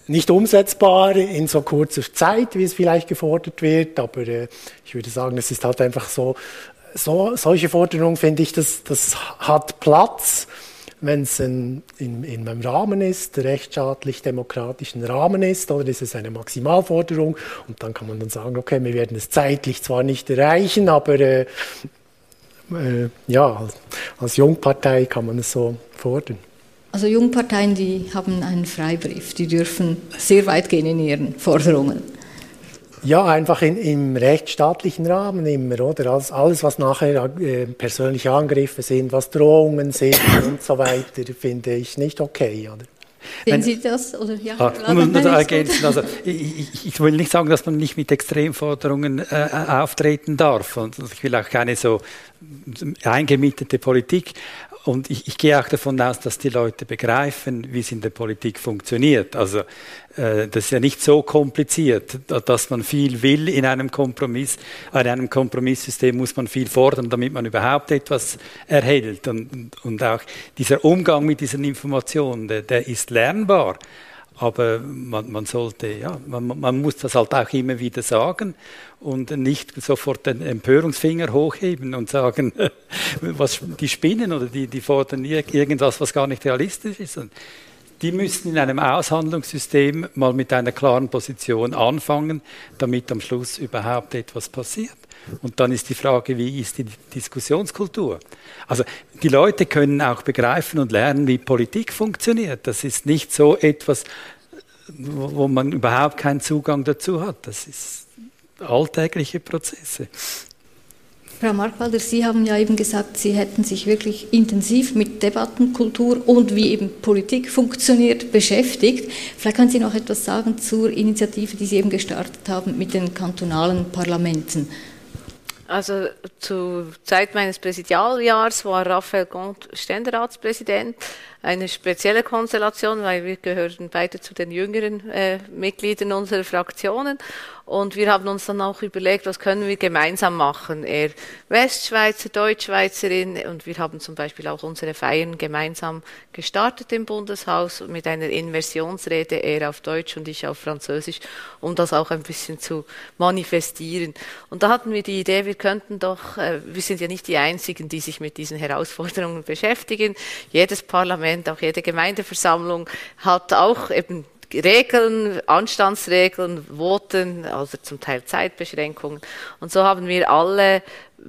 S4: nicht umsetzbar in so kurzer Zeit, wie es vielleicht gefordert wird, aber äh, ich würde sagen, es ist halt einfach so, so solche Forderungen finde ich, das, das hat Platz wenn es in, in, in einem Rahmen ist, rechtsstaatlich-demokratischen Rahmen ist, oder ist es eine Maximalforderung und dann kann man dann sagen, okay, wir werden es zeitlich zwar nicht erreichen, aber äh, äh, ja, als, als Jungpartei kann man es so fordern.
S2: Also Jungparteien, die haben einen Freibrief, die dürfen sehr weit gehen in ihren Forderungen.
S4: Ja, einfach in, im rechtsstaatlichen Rahmen immer, oder? Alles, alles was nachher äh, persönliche Angriffe sind, was Drohungen sind und so weiter, finde ich nicht okay, oder?
S2: Sehen Sie das? Oder, ja,
S6: ah, ergänzen, also, ich, ich, ich, will nicht sagen, dass man nicht mit Extremforderungen äh, auftreten darf. Und ich will auch keine so eingemietete Politik. Und ich, ich, gehe auch davon aus, dass die Leute begreifen, wie es in der Politik funktioniert. Also äh, das ist ja nicht so kompliziert, dass man viel will in einem Kompromiss. In einem Kompromisssystem muss man viel fordern, damit man überhaupt etwas erhält. Und, und auch dieser Umgang mit diesen Informationen, der, der ist lernbar. Aber man, man sollte, ja, man, man, muss das halt auch immer wieder sagen und nicht sofort den Empörungsfinger hochheben und sagen, was die spinnen oder die, die fordern irgendwas, was gar nicht realistisch ist. Und die müssen in einem Aushandlungssystem mal mit einer klaren Position anfangen, damit am Schluss überhaupt etwas passiert. Und dann ist die Frage, wie ist die Diskussionskultur? Also die Leute können auch begreifen und lernen, wie Politik funktioniert. Das ist nicht so etwas, wo man überhaupt keinen Zugang dazu hat. Das ist alltägliche Prozesse.
S2: Frau Markwalder, Sie haben ja eben gesagt, Sie hätten sich wirklich intensiv mit Debattenkultur und wie eben Politik funktioniert beschäftigt. Vielleicht können Sie noch etwas sagen zur Initiative, die Sie eben gestartet haben mit den kantonalen Parlamenten.
S5: Also zur Zeit meines Präsidialjahrs war Raphael Gont Ständeratspräsident eine spezielle Konstellation, weil wir gehören beide zu den jüngeren äh, Mitgliedern unserer Fraktionen. Und wir haben uns dann auch überlegt, was können wir gemeinsam machen. Er Westschweizer, Deutschschweizerin und wir haben zum Beispiel auch unsere Feiern gemeinsam gestartet im Bundeshaus mit einer Inversionsrede, er auf Deutsch und ich auf Französisch, um das auch ein bisschen zu manifestieren. Und da hatten wir die Idee, wir könnten doch, äh, wir sind ja nicht die Einzigen, die sich mit diesen Herausforderungen beschäftigen. Jedes Parlament kennt, auch jede Gemeindeversammlung hat auch eben Regeln, Anstandsregeln, Voten, also zum Teil Zeitbeschränkungen. Und so haben wir alle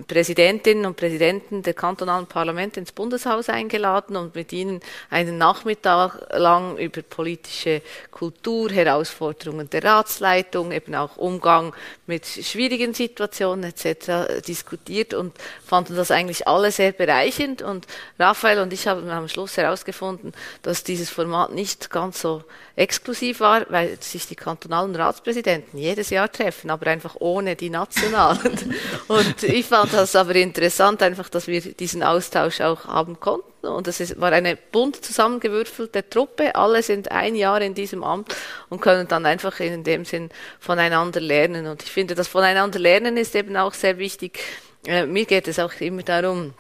S5: Präsidentinnen und Präsidenten der kantonalen Parlamente ins Bundeshaus eingeladen und mit ihnen einen Nachmittag lang über politische Kultur, Herausforderungen der Ratsleitung, eben auch Umgang mit schwierigen Situationen etc. diskutiert und fanden das eigentlich alle sehr bereichend. Und Raphael und ich haben am Schluss herausgefunden, dass dieses Format nicht ganz so exklusiv war, weil sich die kantonalen Ratspräsidenten jedes Jahr treffen, aber einfach ohne die nationalen. und ich fand das aber interessant, einfach, dass wir diesen Austausch auch haben konnten. Und es war eine bunt zusammengewürfelte Truppe. Alle sind ein Jahr in diesem Amt und können dann einfach in dem Sinn voneinander lernen. Und ich finde, das voneinander lernen ist eben auch sehr wichtig. Äh, mir geht es auch immer darum,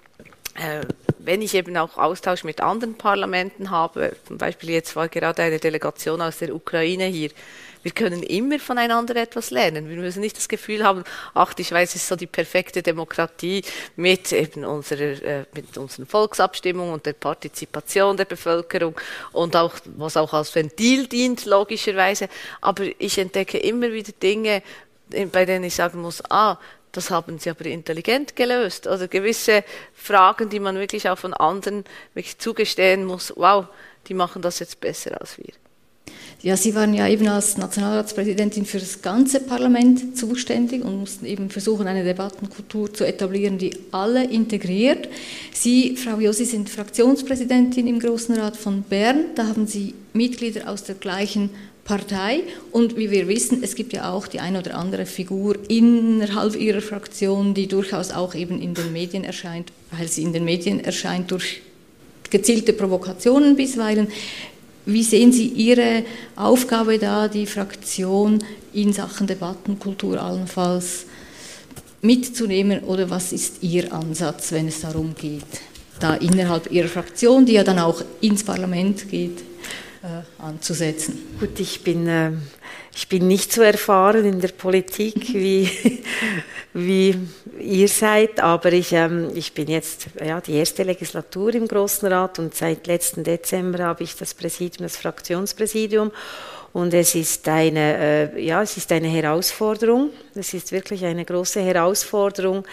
S5: äh, wenn ich eben auch Austausch mit anderen Parlamenten habe, zum Beispiel jetzt war gerade eine Delegation aus der Ukraine hier, wir können immer voneinander etwas lernen. Wir müssen nicht das Gefühl haben, ach, die Schweiz ist so die perfekte Demokratie mit eben unserer, äh, mit unseren Volksabstimmungen und der Partizipation der Bevölkerung und auch, was auch als Ventil dient, logischerweise. Aber ich entdecke immer wieder Dinge, bei denen ich sagen muss, ah, das haben sie aber intelligent gelöst. Also gewisse Fragen, die man wirklich auch von anderen wirklich zugestehen muss, wow, die machen das jetzt besser als wir.
S2: Ja, Sie waren ja eben als Nationalratspräsidentin für das ganze Parlament zuständig und mussten eben versuchen, eine Debattenkultur zu etablieren, die alle integriert. Sie, Frau Josi, sind Fraktionspräsidentin im Großen Rat von Bern. Da haben Sie Mitglieder aus der gleichen Partei. Und wie wir wissen, es gibt ja auch die eine oder andere Figur innerhalb ihrer Fraktion, die durchaus auch eben in den Medien erscheint, weil sie in den Medien erscheint durch gezielte Provokationen bisweilen. Wie sehen Sie Ihre Aufgabe da, die Fraktion in Sachen Debattenkultur allenfalls mitzunehmen oder was ist Ihr Ansatz, wenn es darum geht, da innerhalb Ihrer Fraktion, die ja dann auch ins Parlament geht, äh, anzusetzen?
S3: Gut, ich bin äh, ich bin nicht so erfahren in der Politik wie, wie ihr seid, aber ich, ähm, ich bin jetzt ja, die erste Legislatur im Großen Rat und seit letzten Dezember habe ich das Präsidium, das Fraktionspräsidium. Und es ist eine, äh, ja, es ist eine Herausforderung. Es ist wirklich eine große Herausforderung,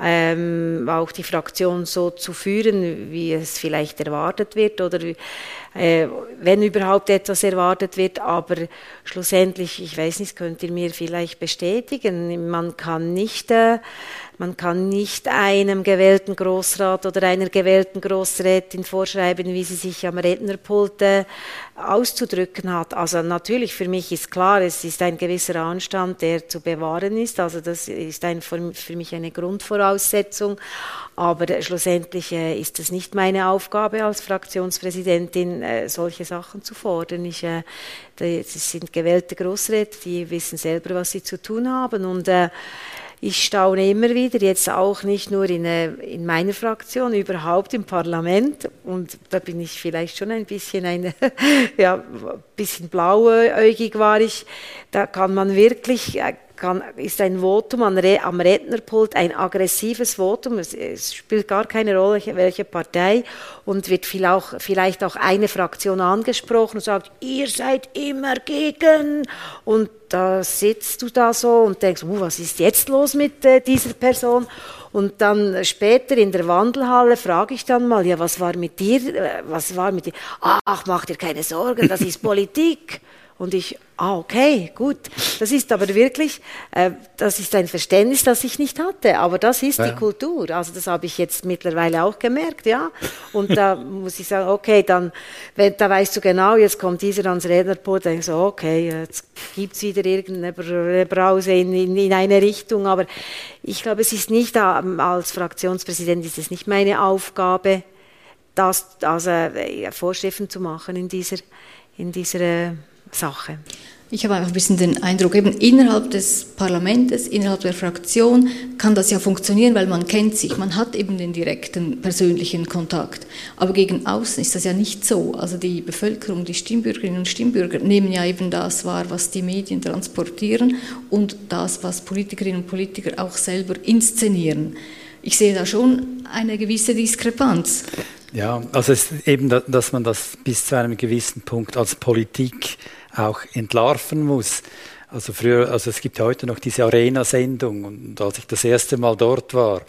S3: ähm, auch die Fraktion so zu führen, wie es vielleicht erwartet wird oder äh, wenn überhaupt etwas erwartet wird. Aber schlussendlich, ich weiß nicht, könnt ihr mir vielleicht bestätigen, man kann nicht äh, man kann nicht einem gewählten Großrat oder einer gewählten Großrätin vorschreiben, wie sie sich am Rednerpult äh, auszudrücken hat. Also natürlich, für mich ist klar, es ist ein gewisser Anstand, der zu bewahren ist. Also das ist ein, für mich eine Grundvoraussetzung. Aber äh, schlussendlich äh, ist es nicht meine Aufgabe als Fraktionspräsidentin, äh, solche Sachen zu fordern. Ich, das sind gewählte Großräte, die wissen selber, was sie zu tun haben. Und ich staune immer wieder, jetzt auch nicht nur in, in meiner Fraktion, überhaupt im Parlament. Und da bin ich vielleicht schon ein bisschen eine, ja, bisschen blauäugig war ich. Da kann man wirklich kann, ist ein Votum am Rednerpult ein aggressives Votum. Es, es, spielt gar keine Rolle, welche Partei. Und wird viel auch, vielleicht auch eine Fraktion angesprochen und sagt, ihr seid immer gegen. Und da sitzt du da so und denkst, uh, was ist jetzt los mit äh, dieser Person? Und dann später in der Wandelhalle frage ich dann mal, ja, was war mit dir? Äh, was war mit dir? Ach, mach dir keine Sorgen, das ist Politik. Und ich, ah, okay, gut. Das ist aber wirklich, äh, das ist ein Verständnis, das ich nicht hatte. Aber das ist ja. die Kultur. Also das habe ich jetzt mittlerweile auch gemerkt, ja. Und da muss ich sagen, okay, dann, wenn, da weißt du genau, jetzt kommt dieser ans Rednerpult, denkst du, okay, jetzt gibt es wieder irgendeine Brause in, in, in, eine Richtung. Aber ich glaube, es ist nicht, als Fraktionspräsident ist es nicht meine Aufgabe, das, also äh, Vorschriften zu machen in dieser, in dieser Sache.
S2: Ich habe einfach ein bisschen den Eindruck, eben innerhalb des Parlaments, innerhalb der Fraktion kann das ja funktionieren, weil man kennt sich, man hat eben den direkten persönlichen Kontakt. Aber gegen außen ist das ja nicht so. Also die Bevölkerung, die Stimmbürgerinnen und Stimmbürger nehmen ja eben das wahr, was die Medien transportieren und das, was Politikerinnen und Politiker auch selber inszenieren. Ich sehe da schon eine gewisse Diskrepanz.
S6: Ja, also es ist eben, dass man das bis zu einem gewissen Punkt als Politik auch entlarven muss. Also früher, also es gibt heute noch diese Arena-Sendung und als ich das erste Mal dort war,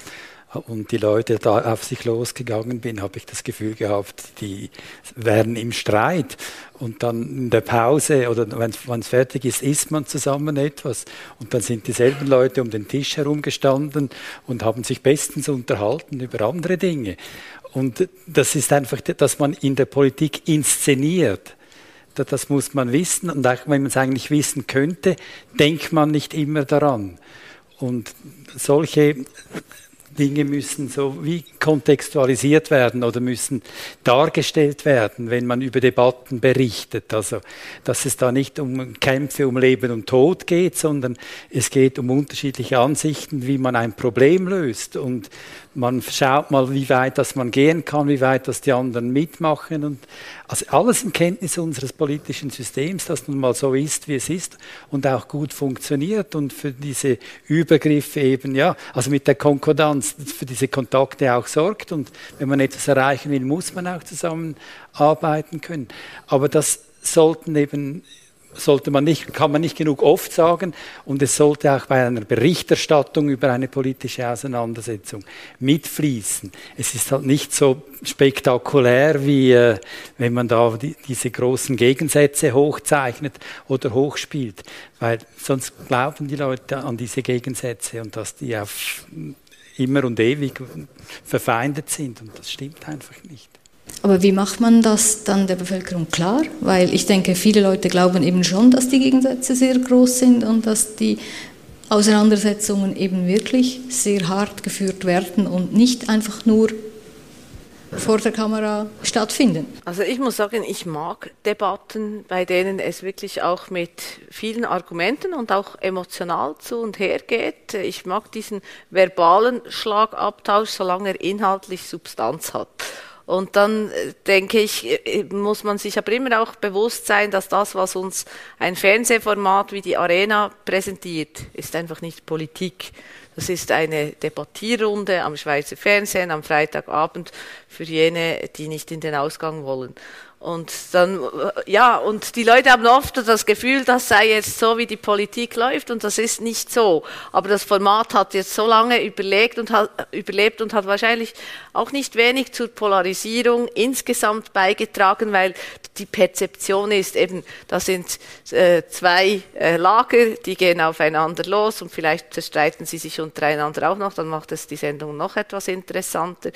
S6: und die Leute da auf sich losgegangen bin, habe ich das Gefühl gehabt, die wären im Streit. Und dann in der Pause oder wenn es fertig ist, isst man zusammen etwas. Und dann sind dieselben Leute um den Tisch herumgestanden und haben sich bestens unterhalten über andere Dinge. Und das ist einfach, dass man in der Politik inszeniert. Das muss man wissen. Und auch wenn man es eigentlich wissen könnte, denkt man nicht immer daran. Und solche Dinge müssen so wie kontextualisiert werden oder müssen dargestellt werden, wenn man über Debatten berichtet. Also, dass es da nicht um Kämpfe um Leben und Tod geht, sondern es geht um unterschiedliche Ansichten, wie man ein Problem löst. Und man schaut mal, wie weit das man gehen kann, wie weit das die anderen mitmachen. Und also alles in Kenntnis unseres politischen Systems, das nun mal so ist, wie es ist und auch gut funktioniert und für diese Übergriffe eben, ja, also mit der Konkordanz für diese Kontakte auch sorgt. Und wenn man etwas erreichen will, muss man auch zusammenarbeiten können. Aber das sollten eben sollte man nicht, kann man nicht genug oft sagen und es sollte auch bei einer Berichterstattung über eine politische Auseinandersetzung mitfließen. Es ist halt nicht so spektakulär, wie äh, wenn man da die, diese großen Gegensätze hochzeichnet oder hochspielt, weil sonst glauben die Leute an diese Gegensätze und dass die auf immer und ewig verfeindet sind und das stimmt einfach nicht.
S2: Aber wie macht man das dann der Bevölkerung klar? Weil ich denke, viele Leute glauben eben schon, dass die Gegensätze sehr groß sind und dass die Auseinandersetzungen eben wirklich sehr hart geführt werden und nicht einfach nur vor der Kamera stattfinden.
S5: Also ich muss sagen, ich mag Debatten, bei denen es wirklich auch mit vielen Argumenten und auch emotional zu und her geht. Ich mag diesen verbalen Schlagabtausch, solange er inhaltlich Substanz hat. Und dann äh, denke ich, äh, muss man sich aber immer auch bewusst sein, dass das, was uns ein Fernsehformat wie die Arena präsentiert, ist einfach nicht Politik. Das ist eine Debattierrunde am Schweizer Fernsehen am Freitagabend für jene, die nicht in den Ausgang wollen. Und dann, ja, und die Leute haben oft das Gefühl, das sei jetzt so, wie die Politik läuft, und das ist nicht so. Aber das Format hat jetzt so lange überlegt und hat, überlebt und hat wahrscheinlich auch nicht wenig zur Polarisierung insgesamt beigetragen, weil die Perzeption ist eben, da sind äh, zwei äh, Lager, die gehen aufeinander los und vielleicht zerstreiten sie sich untereinander auch noch, dann macht es die Sendung noch etwas interessanter.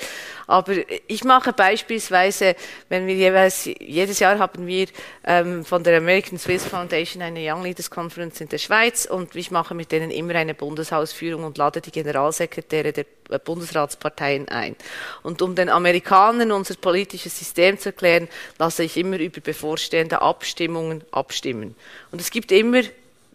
S5: Aber ich mache beispielsweise, wenn wir jeweils jedes Jahr haben wir ähm, von der American Swiss Foundation eine Young Leaders Conference in der Schweiz und ich mache mit denen immer eine Bundeshausführung und lade die Generalsekretäre der äh, Bundesratsparteien ein. Und um den Amerikanern unser politisches System zu erklären, lasse ich immer über bevorstehende Abstimmungen abstimmen. Und es gibt immer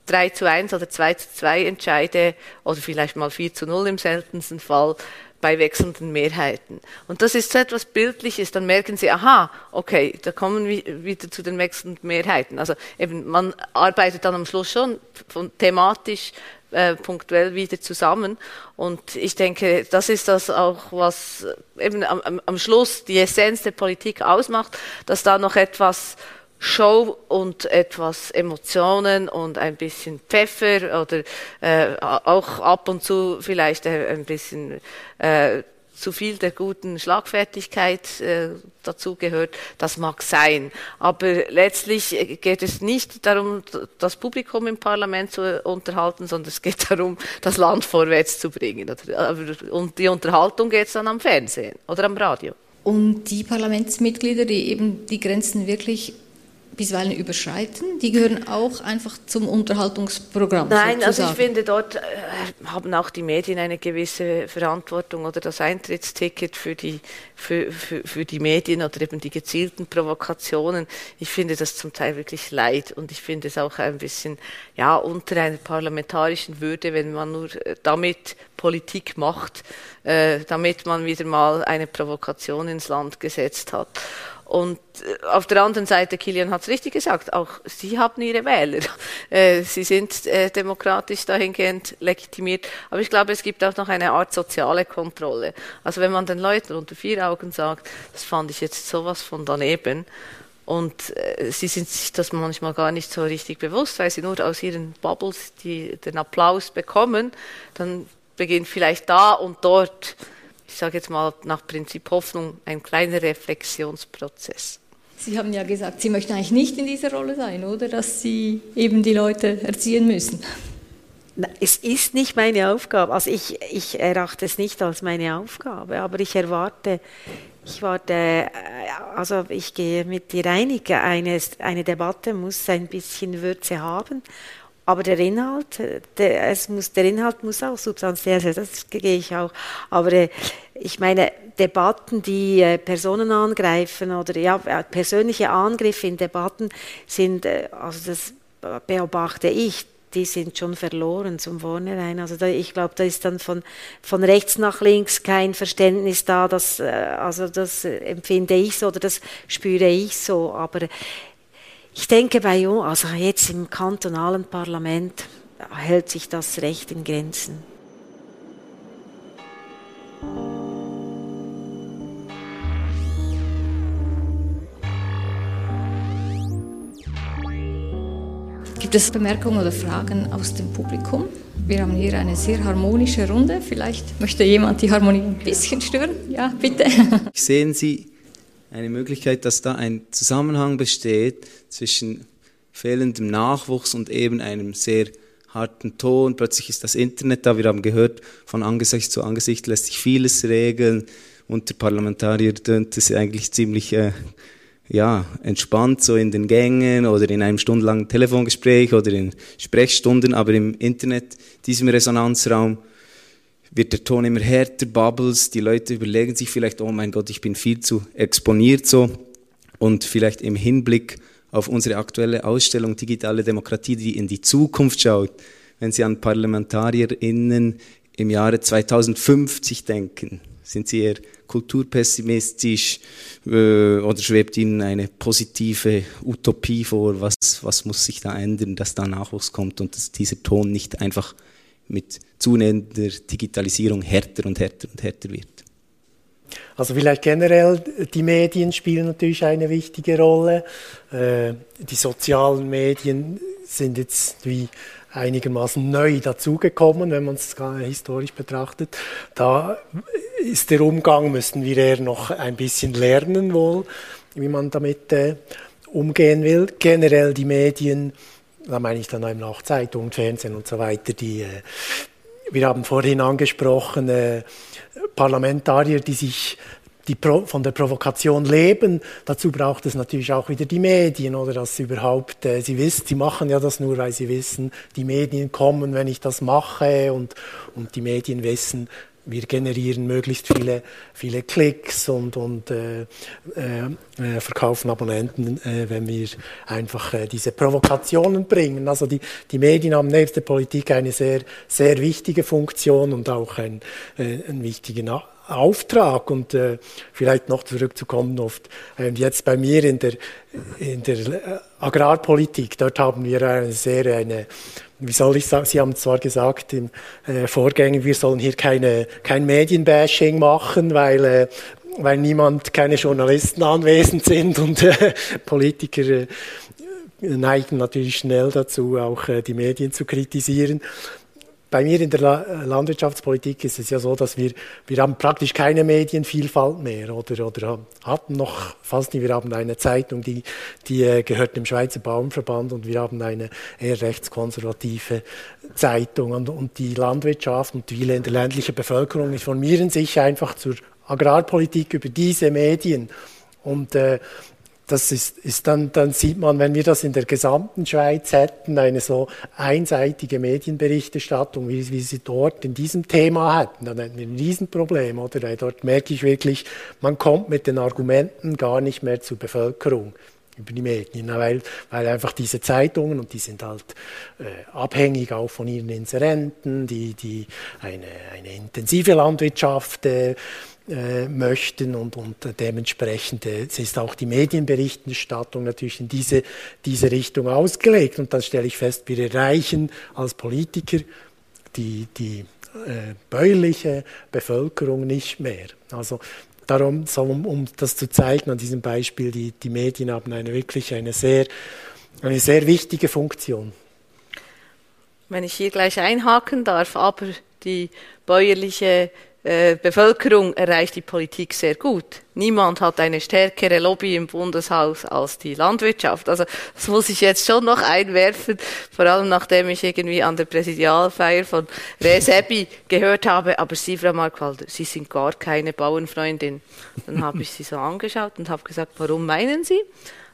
S5: 3 zu 1 oder 2 zu 2 Entscheide oder vielleicht mal 4 zu 0 im seltensten Fall bei wechselnden Mehrheiten. Und das ist so etwas Bildliches, dann merken Sie, aha, okay, da kommen wir wieder zu den wechselnden Mehrheiten. Also eben, man arbeitet dann am Schluss schon von thematisch äh, punktuell wieder zusammen. Und ich denke, das ist das auch, was eben am, am Schluss die Essenz der Politik ausmacht, dass da noch etwas Show und etwas Emotionen und ein bisschen Pfeffer oder äh, auch ab und zu vielleicht äh, ein bisschen äh, zu viel der guten Schlagfertigkeit äh, dazu gehört, das mag sein. Aber letztlich geht es nicht darum, das Publikum im Parlament zu unterhalten, sondern es geht darum, das Land vorwärts zu bringen. Und die Unterhaltung geht es dann am Fernsehen oder am Radio.
S2: Und die Parlamentsmitglieder, die eben die Grenzen wirklich bisweilen überschreiten. Die gehören auch einfach zum Unterhaltungsprogramm.
S5: Nein, sozusagen. also ich finde, dort äh, haben auch die Medien eine gewisse Verantwortung oder das Eintrittsticket für die, für, für, für die Medien oder eben die gezielten Provokationen. Ich finde das zum Teil wirklich leid und ich finde es auch ein bisschen ja, unter einer parlamentarischen Würde, wenn man nur äh, damit Politik macht, äh, damit man wieder mal eine Provokation ins Land gesetzt hat. Und äh, auf der anderen Seite, Kilian hat es richtig gesagt, auch Sie haben Ihre Wähler. Äh, Sie sind äh, demokratisch dahingehend legitimiert. Aber ich glaube, es gibt auch noch eine Art soziale Kontrolle. Also wenn man den Leuten unter vier Augen sagt, das fand ich jetzt sowas von daneben, und sie sind sich das manchmal gar nicht so richtig bewusst, weil sie nur aus ihren Bubbles die, den Applaus bekommen, dann beginnt vielleicht da und dort ich sage jetzt mal nach Prinzip Hoffnung, ein kleiner Reflexionsprozess.
S2: Sie haben ja gesagt, Sie möchten eigentlich nicht in dieser Rolle sein, oder? Dass Sie eben die Leute erziehen müssen.
S3: Es ist nicht meine Aufgabe. Also ich, ich erachte es nicht als meine Aufgabe, aber ich erwarte, ich warte, äh, also ich gehe mit dir einig, eine, eine Debatte muss ein bisschen Würze haben aber der Inhalt, der, es muss, der Inhalt muss auch substanziell sein, das gehe ich auch. Aber äh, ich meine, Debatten, die äh, Personen angreifen oder ja, äh, persönliche Angriffe in Debatten sind, äh, also das beobachte ich, die sind schon verloren zum Vornherein. Also da, ich glaube, da ist dann von, von rechts nach links kein Verständnis da, das, äh, also das empfinde ich so oder das spüre ich so. Aber ich denke bei uns, also jetzt im kantonalen Parlament hält sich das Recht in Grenzen.
S2: Gibt es Bemerkungen oder Fragen aus dem Publikum? Wir haben hier eine sehr harmonische Runde. Vielleicht möchte jemand die Harmonie ein bisschen stören. Ja, bitte.
S7: Sehen Sie eine Möglichkeit, dass da ein Zusammenhang besteht zwischen fehlendem Nachwuchs und eben einem sehr harten Ton. Plötzlich ist das Internet da. Wir haben gehört, von Angesicht zu Angesicht lässt sich vieles regeln. Unter Parlamentarier tönt es eigentlich ziemlich äh, ja, entspannt, so in den Gängen oder in einem stundenlangen Telefongespräch oder in Sprechstunden. Aber im Internet, diesem Resonanzraum, wird der Ton immer härter, Bubbles, die Leute überlegen sich vielleicht, oh mein Gott, ich bin viel zu exponiert so und vielleicht im Hinblick auf unsere aktuelle Ausstellung Digitale Demokratie, die in die Zukunft schaut, wenn Sie an ParlamentarierInnen im Jahre 2050 denken, sind Sie eher kulturpessimistisch äh, oder schwebt Ihnen eine positive Utopie vor? Was, was muss sich da ändern, dass da Nachwuchs kommt und dass dieser Ton nicht einfach mit zunehmender Digitalisierung härter und härter und härter wird.
S4: Also vielleicht generell, die Medien spielen natürlich eine wichtige Rolle. Äh, die sozialen Medien sind jetzt wie einigermaßen neu dazugekommen, wenn man es historisch betrachtet. Da ist der Umgang, müssen wir eher noch ein bisschen lernen wohl, wie man damit äh, umgehen will. Generell die Medien da meine ich dann eben auch Zeitungen, Fernsehen und so weiter, die, äh, wir haben vorhin angesprochen, äh, Parlamentarier, die sich die Pro von der Provokation leben, dazu braucht es natürlich auch wieder die Medien oder dass sie überhaupt, äh, sie wissen, sie machen ja das nur, weil sie wissen, die Medien kommen, wenn ich das mache und, und die Medien wissen, wir generieren möglichst viele, viele Klicks und, und äh, äh, äh, verkaufen Abonnenten, äh, wenn wir einfach äh, diese Provokationen bringen. Also die, die Medien haben nebst der Politik eine sehr, sehr wichtige Funktion und auch ein, äh, einen wichtigen Auftrag und äh, vielleicht noch zurückzukommen oft äh, jetzt bei mir in der in der Agrarpolitik dort haben wir eine sehr eine wie soll ich sagen, Sie haben zwar gesagt im äh, Vorgänger, wir sollen hier keine, kein Medienbashing machen, weil, äh, weil niemand, keine Journalisten anwesend sind und äh, Politiker äh, neigen natürlich schnell dazu, auch äh, die Medien zu kritisieren. Bei mir in der äh, Landwirtschaftspolitik ist es ja so, dass wir, wir haben praktisch keine Medienvielfalt mehr oder, oder hatten noch fast nie. Wir haben eine Zeitung, die, die äh, gehört dem Schweizer Bauernverband und wir haben eine eher rechtskonservative Zeitung. Und, und die Landwirtschaft und viele in der ländlichen Bevölkerung informieren sich einfach zur Agrarpolitik über diese Medien. Und äh, das ist, ist dann, dann sieht man, wenn wir das in der gesamten Schweiz hätten, eine so einseitige Medienberichterstattung, wie, wie sie dort in diesem Thema hätten, dann hätten wir ein Riesenproblem, oder? Dort merke ich wirklich, man kommt mit den Argumenten gar nicht mehr zur Bevölkerung. Über die Medien, weil, weil einfach diese Zeitungen, und die sind halt äh, abhängig auch von ihren Inserenten, die, die eine, eine intensive Landwirtschaft äh, äh, möchten und, und dementsprechend äh, ist auch die Medienberichterstattung natürlich in diese, diese Richtung ausgelegt. Und dann stelle ich fest, wir erreichen als Politiker die, die äh, bäuerliche Bevölkerung nicht mehr. Also darum, so um, um, das zu zeigen an diesem Beispiel, die, die Medien haben eine wirklich eine sehr, eine sehr wichtige Funktion.
S5: Wenn ich hier gleich einhaken darf, aber die bäuerliche äh, Bevölkerung erreicht die Politik sehr gut. Niemand hat eine stärkere Lobby im Bundeshaus als die Landwirtschaft. Also das muss ich jetzt schon noch einwerfen, vor allem nachdem ich irgendwie an der Präsidialfeier von Resebi gehört habe, aber Sie, Frau Markwalder, Sie sind gar keine Bauernfreundin. Dann habe ich sie so angeschaut und habe gesagt, warum meinen Sie?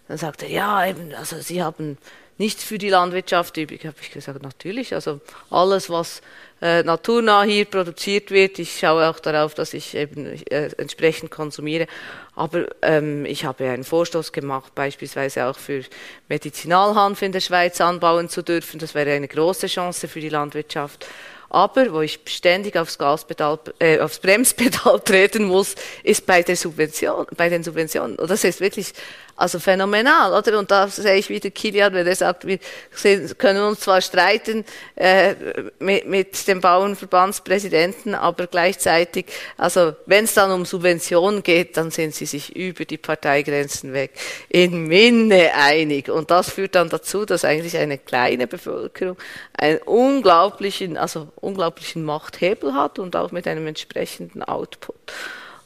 S5: Dann sagte er, ja, eben, also Sie haben nichts für die Landwirtschaft übrig. Habe ich gesagt, natürlich. Also alles, was äh, naturnah hier produziert wird. Ich schaue auch darauf, dass ich eben äh, entsprechend konsumiere. Aber ähm, ich habe einen Vorstoß gemacht, beispielsweise auch für Medizinalhanf in der Schweiz anbauen zu dürfen. Das wäre eine große Chance für die Landwirtschaft. Aber wo ich ständig aufs, Gaspedal, äh, aufs Bremspedal treten muss, ist bei, der Subvention, bei den Subventionen. Und das ist wirklich also phänomenal, oder? Und da sehe ich wieder Kilian, wenn er sagt, wir können uns zwar streiten äh, mit, mit dem Bauernverbandspräsidenten, aber gleichzeitig, also wenn es dann um Subventionen geht, dann sind sie sich über die Parteigrenzen weg in Minne einig. Und das führt dann dazu, dass eigentlich eine kleine Bevölkerung einen unglaublichen, also unglaublichen Machthebel hat und auch mit einem entsprechenden Output.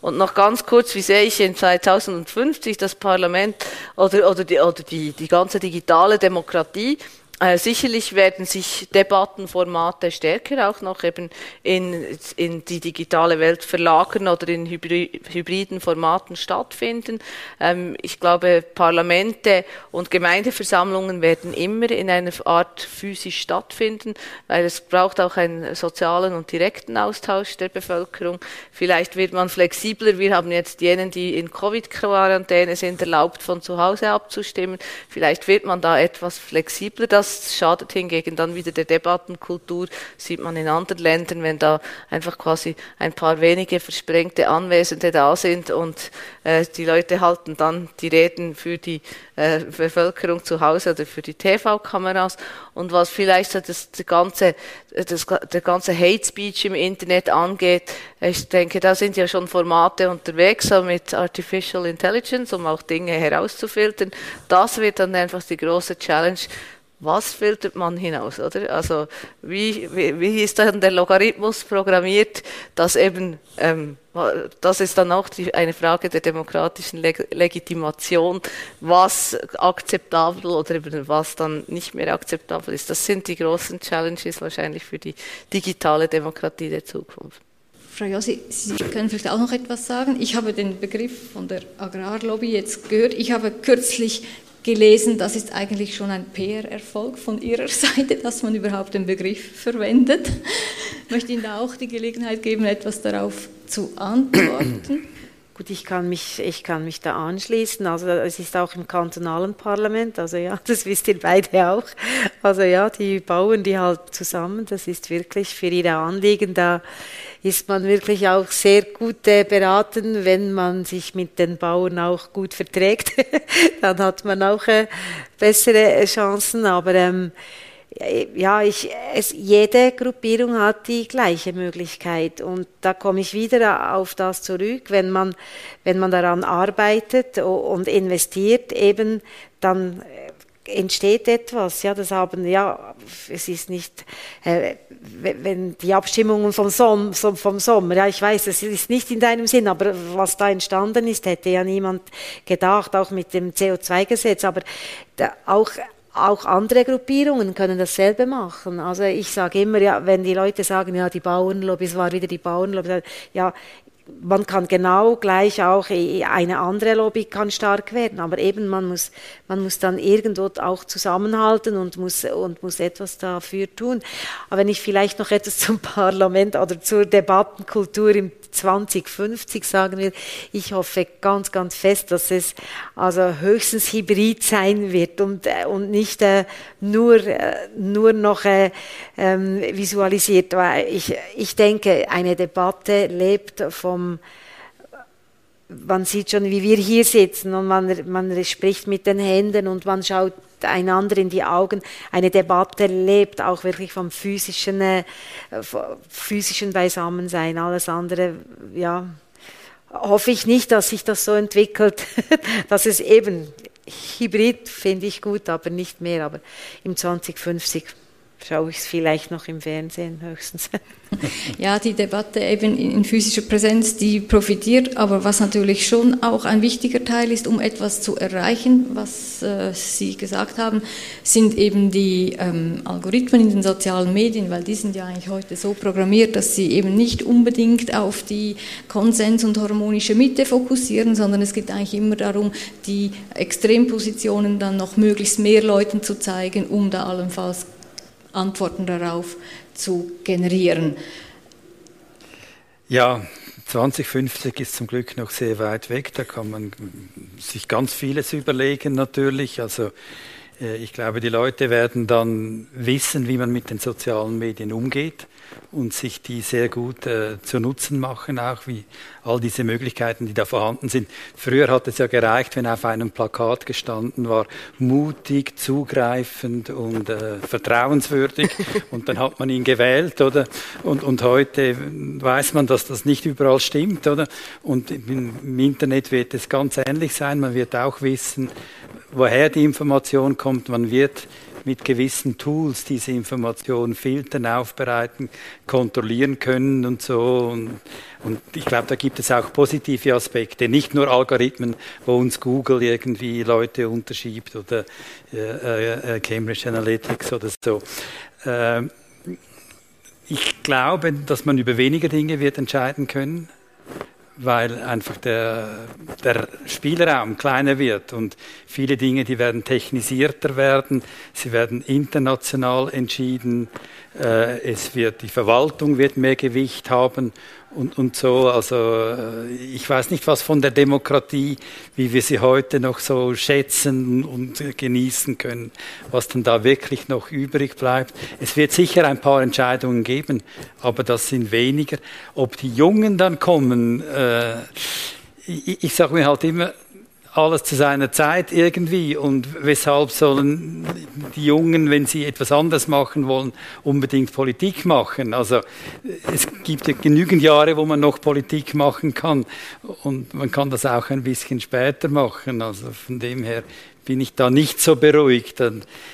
S5: Und noch ganz kurz, wie sehe ich in 2050 das Parlament oder, oder, die, oder die, die ganze digitale Demokratie? Äh, sicherlich werden sich Debattenformate stärker auch noch eben in, in die digitale Welt verlagern oder in hybriden Formaten stattfinden. Ähm, ich glaube, Parlamente und Gemeindeversammlungen werden immer in einer Art physisch stattfinden, weil es braucht auch einen sozialen und direkten Austausch der Bevölkerung. Vielleicht wird man flexibler. Wir haben jetzt jenen, die in Covid-Quarantäne sind, erlaubt, von zu Hause abzustimmen. Vielleicht wird man da etwas flexibler. Das das schadet hingegen dann wieder der Debattenkultur, sieht man in anderen Ländern, wenn da einfach quasi ein paar wenige versprengte Anwesende da sind und äh, die Leute halten dann die Reden für die äh, Bevölkerung zu Hause oder für die TV-Kameras und was vielleicht das, das ganze, das, der ganze Hate Speech im Internet angeht, ich denke, da sind ja schon Formate unterwegs, so mit Artificial Intelligence, um auch Dinge herauszufiltern. Das wird dann einfach die große Challenge, was filtert man hinaus, oder? Also wie, wie, wie ist dann der Logarithmus programmiert, dass eben, ähm, das ist dann auch die, eine Frage der demokratischen Leg Legitimation, was akzeptabel oder eben was dann nicht mehr akzeptabel ist. Das sind die großen Challenges wahrscheinlich für die digitale Demokratie der Zukunft.
S2: Frau Jossi, Sie können vielleicht auch noch etwas sagen. Ich habe den Begriff von der Agrarlobby jetzt gehört. Ich habe kürzlich gelesen, das ist eigentlich schon ein PR-Erfolg von Ihrer Seite, dass man überhaupt den Begriff verwendet. Ich möchte Ihnen da auch die Gelegenheit geben, etwas darauf zu antworten.
S3: Gut, ich kann, mich, ich kann mich da anschließen. Also es ist auch im kantonalen Parlament, also ja, das wisst ihr beide auch. Also ja, die bauen die halt zusammen. Das ist wirklich für ihre Anliegen, da ist man wirklich auch sehr gut äh, beraten, wenn man sich mit den Bauern auch gut verträgt. Dann hat man auch äh, bessere Chancen. Aber ähm, ja, ich, es, jede Gruppierung hat die gleiche Möglichkeit. Und da komme ich wieder auf das zurück, wenn man, wenn man daran arbeitet und investiert, eben dann äh, entsteht etwas. Ja, das haben ja, es ist nicht, äh, wenn die Abstimmungen vom, Som vom Sommer, ja, ich weiß, es ist nicht in deinem Sinn, aber was da entstanden ist, hätte ja niemand gedacht, auch mit dem CO2-Gesetz, aber da, auch auch andere Gruppierungen können dasselbe machen. Also ich sage immer, ja, wenn die Leute sagen, ja, die Bauernlobby, es war wieder die Bauernlobby, ja, man kann genau gleich auch eine andere Lobby kann stark werden, aber eben man muss man muss dann irgendwo auch zusammenhalten und muss und muss etwas dafür tun. Aber wenn ich vielleicht noch etwas zum Parlament oder zur Debattenkultur im 2050 sagen wir. Ich hoffe ganz, ganz fest, dass es also höchstens hybrid sein wird und, äh, und nicht äh, nur, äh, nur noch äh, ähm, visualisiert. Weil ich, ich denke, eine Debatte lebt vom man sieht schon, wie wir hier sitzen und man, man spricht mit den Händen und man schaut einander in die Augen. Eine Debatte lebt auch wirklich vom physischen, äh, physischen Beisammensein. Alles andere, ja, hoffe ich nicht, dass sich das so entwickelt, dass es eben Hybrid finde ich gut, aber nicht mehr. Aber im 2050 schaue ich es vielleicht noch im Fernsehen höchstens.
S2: Ja, die Debatte eben in physischer Präsenz, die profitiert, aber was natürlich schon auch ein wichtiger Teil ist, um etwas zu erreichen, was äh, Sie gesagt haben, sind eben die ähm, Algorithmen in den sozialen Medien, weil die sind ja eigentlich heute so programmiert, dass sie eben nicht unbedingt auf die Konsens- und harmonische Mitte fokussieren, sondern es geht eigentlich immer darum, die Extrempositionen dann noch möglichst mehr Leuten zu zeigen, um da allenfalls Antworten darauf zu generieren.
S6: Ja, 2050 ist zum Glück noch sehr weit weg. Da kann man sich ganz vieles überlegen natürlich. Also äh, ich glaube, die Leute werden dann wissen, wie man mit den sozialen Medien umgeht und sich die sehr gut äh, zu Nutzen machen, auch wie all diese Möglichkeiten, die da vorhanden sind. Früher hat es ja gereicht, wenn auf einem Plakat gestanden war, mutig, zugreifend und äh, vertrauenswürdig und dann hat man ihn gewählt, oder? Und, und heute weiß man, dass das nicht überall stimmt, oder? Und im, im Internet wird es ganz ähnlich sein. Man wird auch wissen, woher die Information kommt. Man wird mit gewissen Tools diese Informationen filtern, aufbereiten, kontrollieren können und so. Und, und ich glaube, da gibt es auch positive Aspekte, nicht nur Algorithmen, wo uns Google irgendwie Leute unterschiebt oder äh, äh, Cambridge Analytics oder so. Äh, ich glaube, dass man über weniger Dinge wird entscheiden können weil einfach der, der Spielraum kleiner wird und viele Dinge, die werden technisierter werden, sie werden international entschieden, es wird, die Verwaltung wird mehr Gewicht haben und, und so. Also äh, ich weiß nicht, was von der Demokratie, wie wir sie heute noch so schätzen und genießen können, was dann da wirklich noch übrig bleibt. Es wird sicher ein paar Entscheidungen geben, aber das sind weniger. Ob die Jungen dann kommen, äh, ich, ich sage mir halt immer, alles zu seiner Zeit irgendwie und weshalb sollen die Jungen, wenn sie etwas anderes machen wollen, unbedingt Politik machen? Also es gibt ja genügend Jahre, wo man noch Politik machen kann und man kann das auch ein bisschen später machen. Also von dem her bin ich da nicht so beruhigt.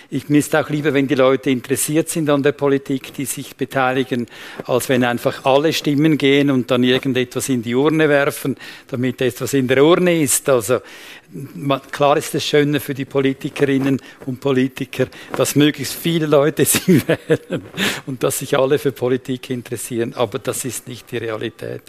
S6: Ich mir auch lieber, wenn die Leute interessiert sind an der Politik, die sich beteiligen, als wenn einfach alle Stimmen gehen und dann irgendetwas in die Urne werfen, damit etwas in der Urne ist. Also klar ist es schöner für die Politikerinnen und Politiker, dass möglichst viele Leute sie wählen und dass sich alle für Politik interessieren, aber das ist nicht die Realität.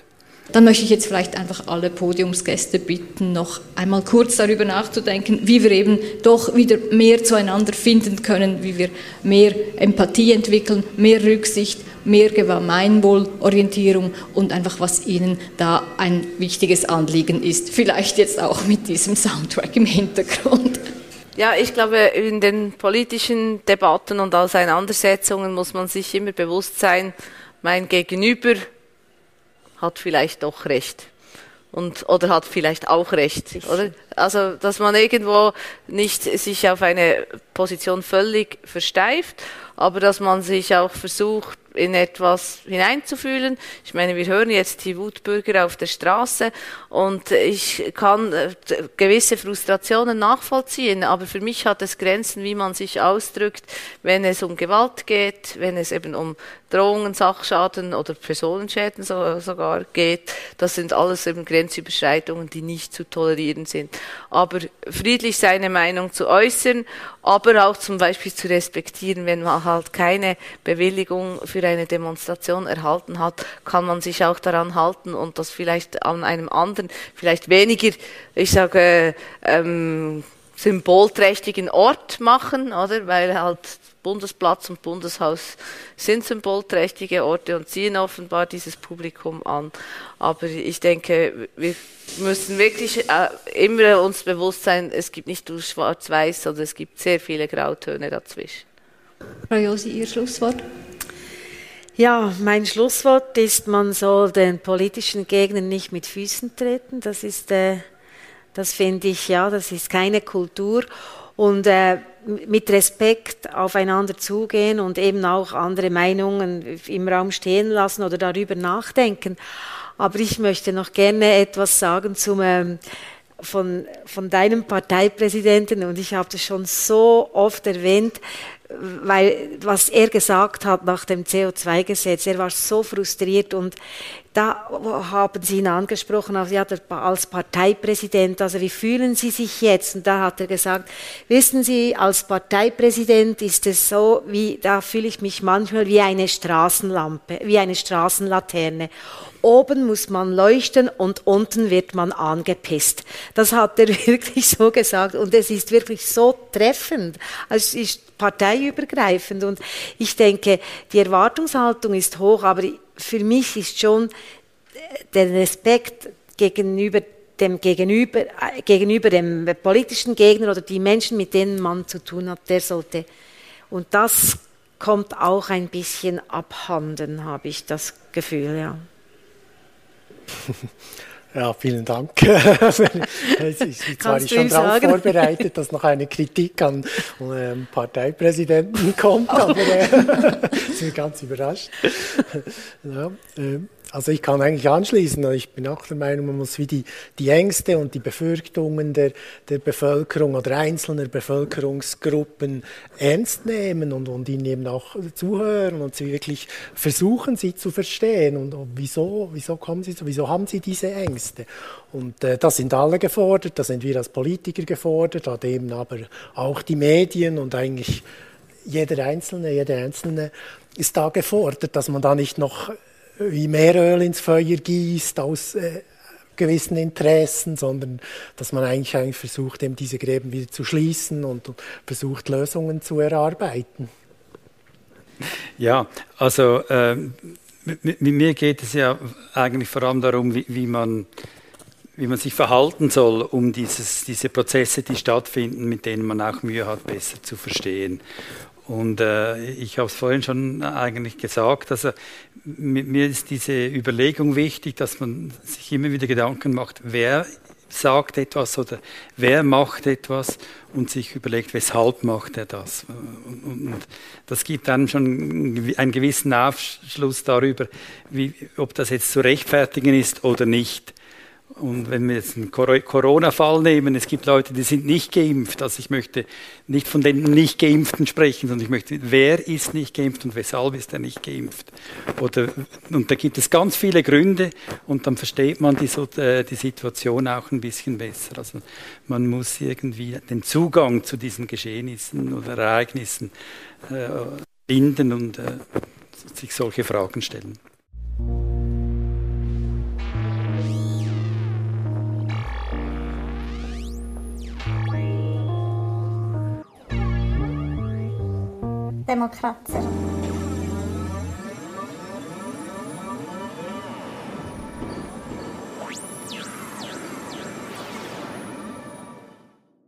S2: Dann möchte ich jetzt vielleicht einfach alle Podiumsgäste bitten, noch einmal kurz darüber nachzudenken, wie wir eben doch wieder mehr zueinander finden können, wie wir mehr Empathie entwickeln, mehr Rücksicht, mehr Gemeinwohlorientierung und einfach, was Ihnen da ein wichtiges Anliegen ist. Vielleicht jetzt auch mit diesem Soundtrack im Hintergrund.
S5: Ja, ich glaube, in den politischen Debatten und Auseinandersetzungen muss man sich immer bewusst sein, mein Gegenüber hat vielleicht doch recht. Und, oder hat vielleicht auch recht, oder? Also, dass man irgendwo nicht sich auf eine Position völlig versteift, aber dass man sich auch versucht, in etwas hineinzufühlen. Ich meine, wir hören jetzt die Wutbürger auf der Straße und ich kann äh, gewisse Frustrationen nachvollziehen, aber für mich hat es Grenzen, wie man sich ausdrückt, wenn es um Gewalt geht, wenn es eben um Drohungen, Sachschaden oder Personenschäden sogar geht. Das sind alles eben Grenzüberschreitungen, die nicht zu tolerieren sind. Aber friedlich seine Meinung zu äußern, aber auch zum Beispiel zu respektieren, wenn man halt keine Bewilligung für eine Demonstration erhalten hat, kann man sich auch daran halten und das vielleicht an einem anderen, vielleicht weniger, ich sage, ähm, symbolträchtigen Ort machen, oder? Weil halt Bundesplatz und Bundeshaus sind symbolträchtige Orte und ziehen offenbar dieses Publikum an. Aber ich denke, wir müssen wirklich äh, immer uns bewusst sein, es gibt nicht nur schwarz-weiß, sondern es gibt sehr viele Grautöne dazwischen.
S2: Frau Josi, Ihr Schlusswort?
S3: Ja, mein Schlusswort ist, man soll den politischen Gegnern nicht mit Füßen treten. Das ist, äh, das finde ich, ja, das ist keine Kultur. Und äh, mit Respekt aufeinander zugehen und eben auch andere Meinungen im Raum stehen lassen oder darüber nachdenken. Aber ich möchte noch gerne etwas sagen zum ähm, von, von deinem Parteipräsidenten und ich habe das schon so oft erwähnt, weil was er gesagt hat nach dem CO2-Gesetz, er war so frustriert und da haben Sie ihn angesprochen, also ja, als Parteipräsident, also wie fühlen Sie sich jetzt? Und da hat er gesagt, wissen Sie, als Parteipräsident ist es so, wie, da fühle ich mich manchmal wie eine Straßenlampe, wie eine Straßenlaterne. Oben muss man leuchten und unten wird man angepisst. Das hat er wirklich so gesagt und es ist wirklich so treffend. Also es ist parteiübergreifend und ich denke, die Erwartungshaltung ist hoch, aber für mich ist schon der Respekt gegenüber dem Gegenüber, gegenüber dem politischen Gegner oder die Menschen, mit denen man zu tun hat, der sollte. Und das kommt auch ein bisschen abhanden, habe ich das Gefühl, ja.
S4: Ja, vielen Dank. Ich bin zwar schon darauf vorbereitet, dass noch eine Kritik an ähm, Parteipräsidenten kommt, aber äh, sind ganz überrascht. Ja, äh, also ich kann eigentlich anschließen. Ich bin auch der Meinung, man muss wie die, die Ängste und die Befürchtungen der, der Bevölkerung oder einzelner Bevölkerungsgruppen ernst nehmen und, und ihnen eben auch zuhören und sie wirklich versuchen, sie zu verstehen. Und, und wieso, wieso kommen sie so, wieso haben sie diese Ängste? Und äh, da sind alle gefordert, da sind wir als Politiker gefordert, da eben aber auch die Medien und eigentlich jeder Einzelne, jede Einzelne ist da gefordert, dass man da nicht noch wie mehr Öl ins Feuer gießt aus äh, gewissen Interessen, sondern dass man eigentlich, eigentlich versucht, eben diese Gräben wieder zu schließen und, und versucht, Lösungen zu erarbeiten.
S6: Ja, also äh, mit, mir geht es ja eigentlich vor allem darum, wie, wie man wie man sich verhalten soll, um dieses, diese Prozesse, die stattfinden, mit denen man auch Mühe hat, besser zu verstehen. Und äh, ich habe es vorhin schon eigentlich gesagt, also mir ist diese Überlegung wichtig, dass man sich immer wieder Gedanken macht, wer sagt etwas oder wer macht etwas und sich überlegt, weshalb macht er das. Und, das gibt dann schon einen gewissen Aufschluss darüber, wie, ob das jetzt zu rechtfertigen ist oder nicht. Und wenn wir jetzt einen Corona-Fall nehmen, es gibt Leute, die sind nicht geimpft. Also ich möchte nicht von den nicht Geimpften sprechen, sondern ich möchte, wer ist nicht geimpft und weshalb ist er nicht geimpft? Oder, und da gibt es ganz viele Gründe und dann versteht man die, äh, die Situation auch ein bisschen besser. Also man muss irgendwie den Zugang zu diesen Geschehnissen oder Ereignissen äh, finden und äh, sich solche Fragen stellen.
S8: Demokracja.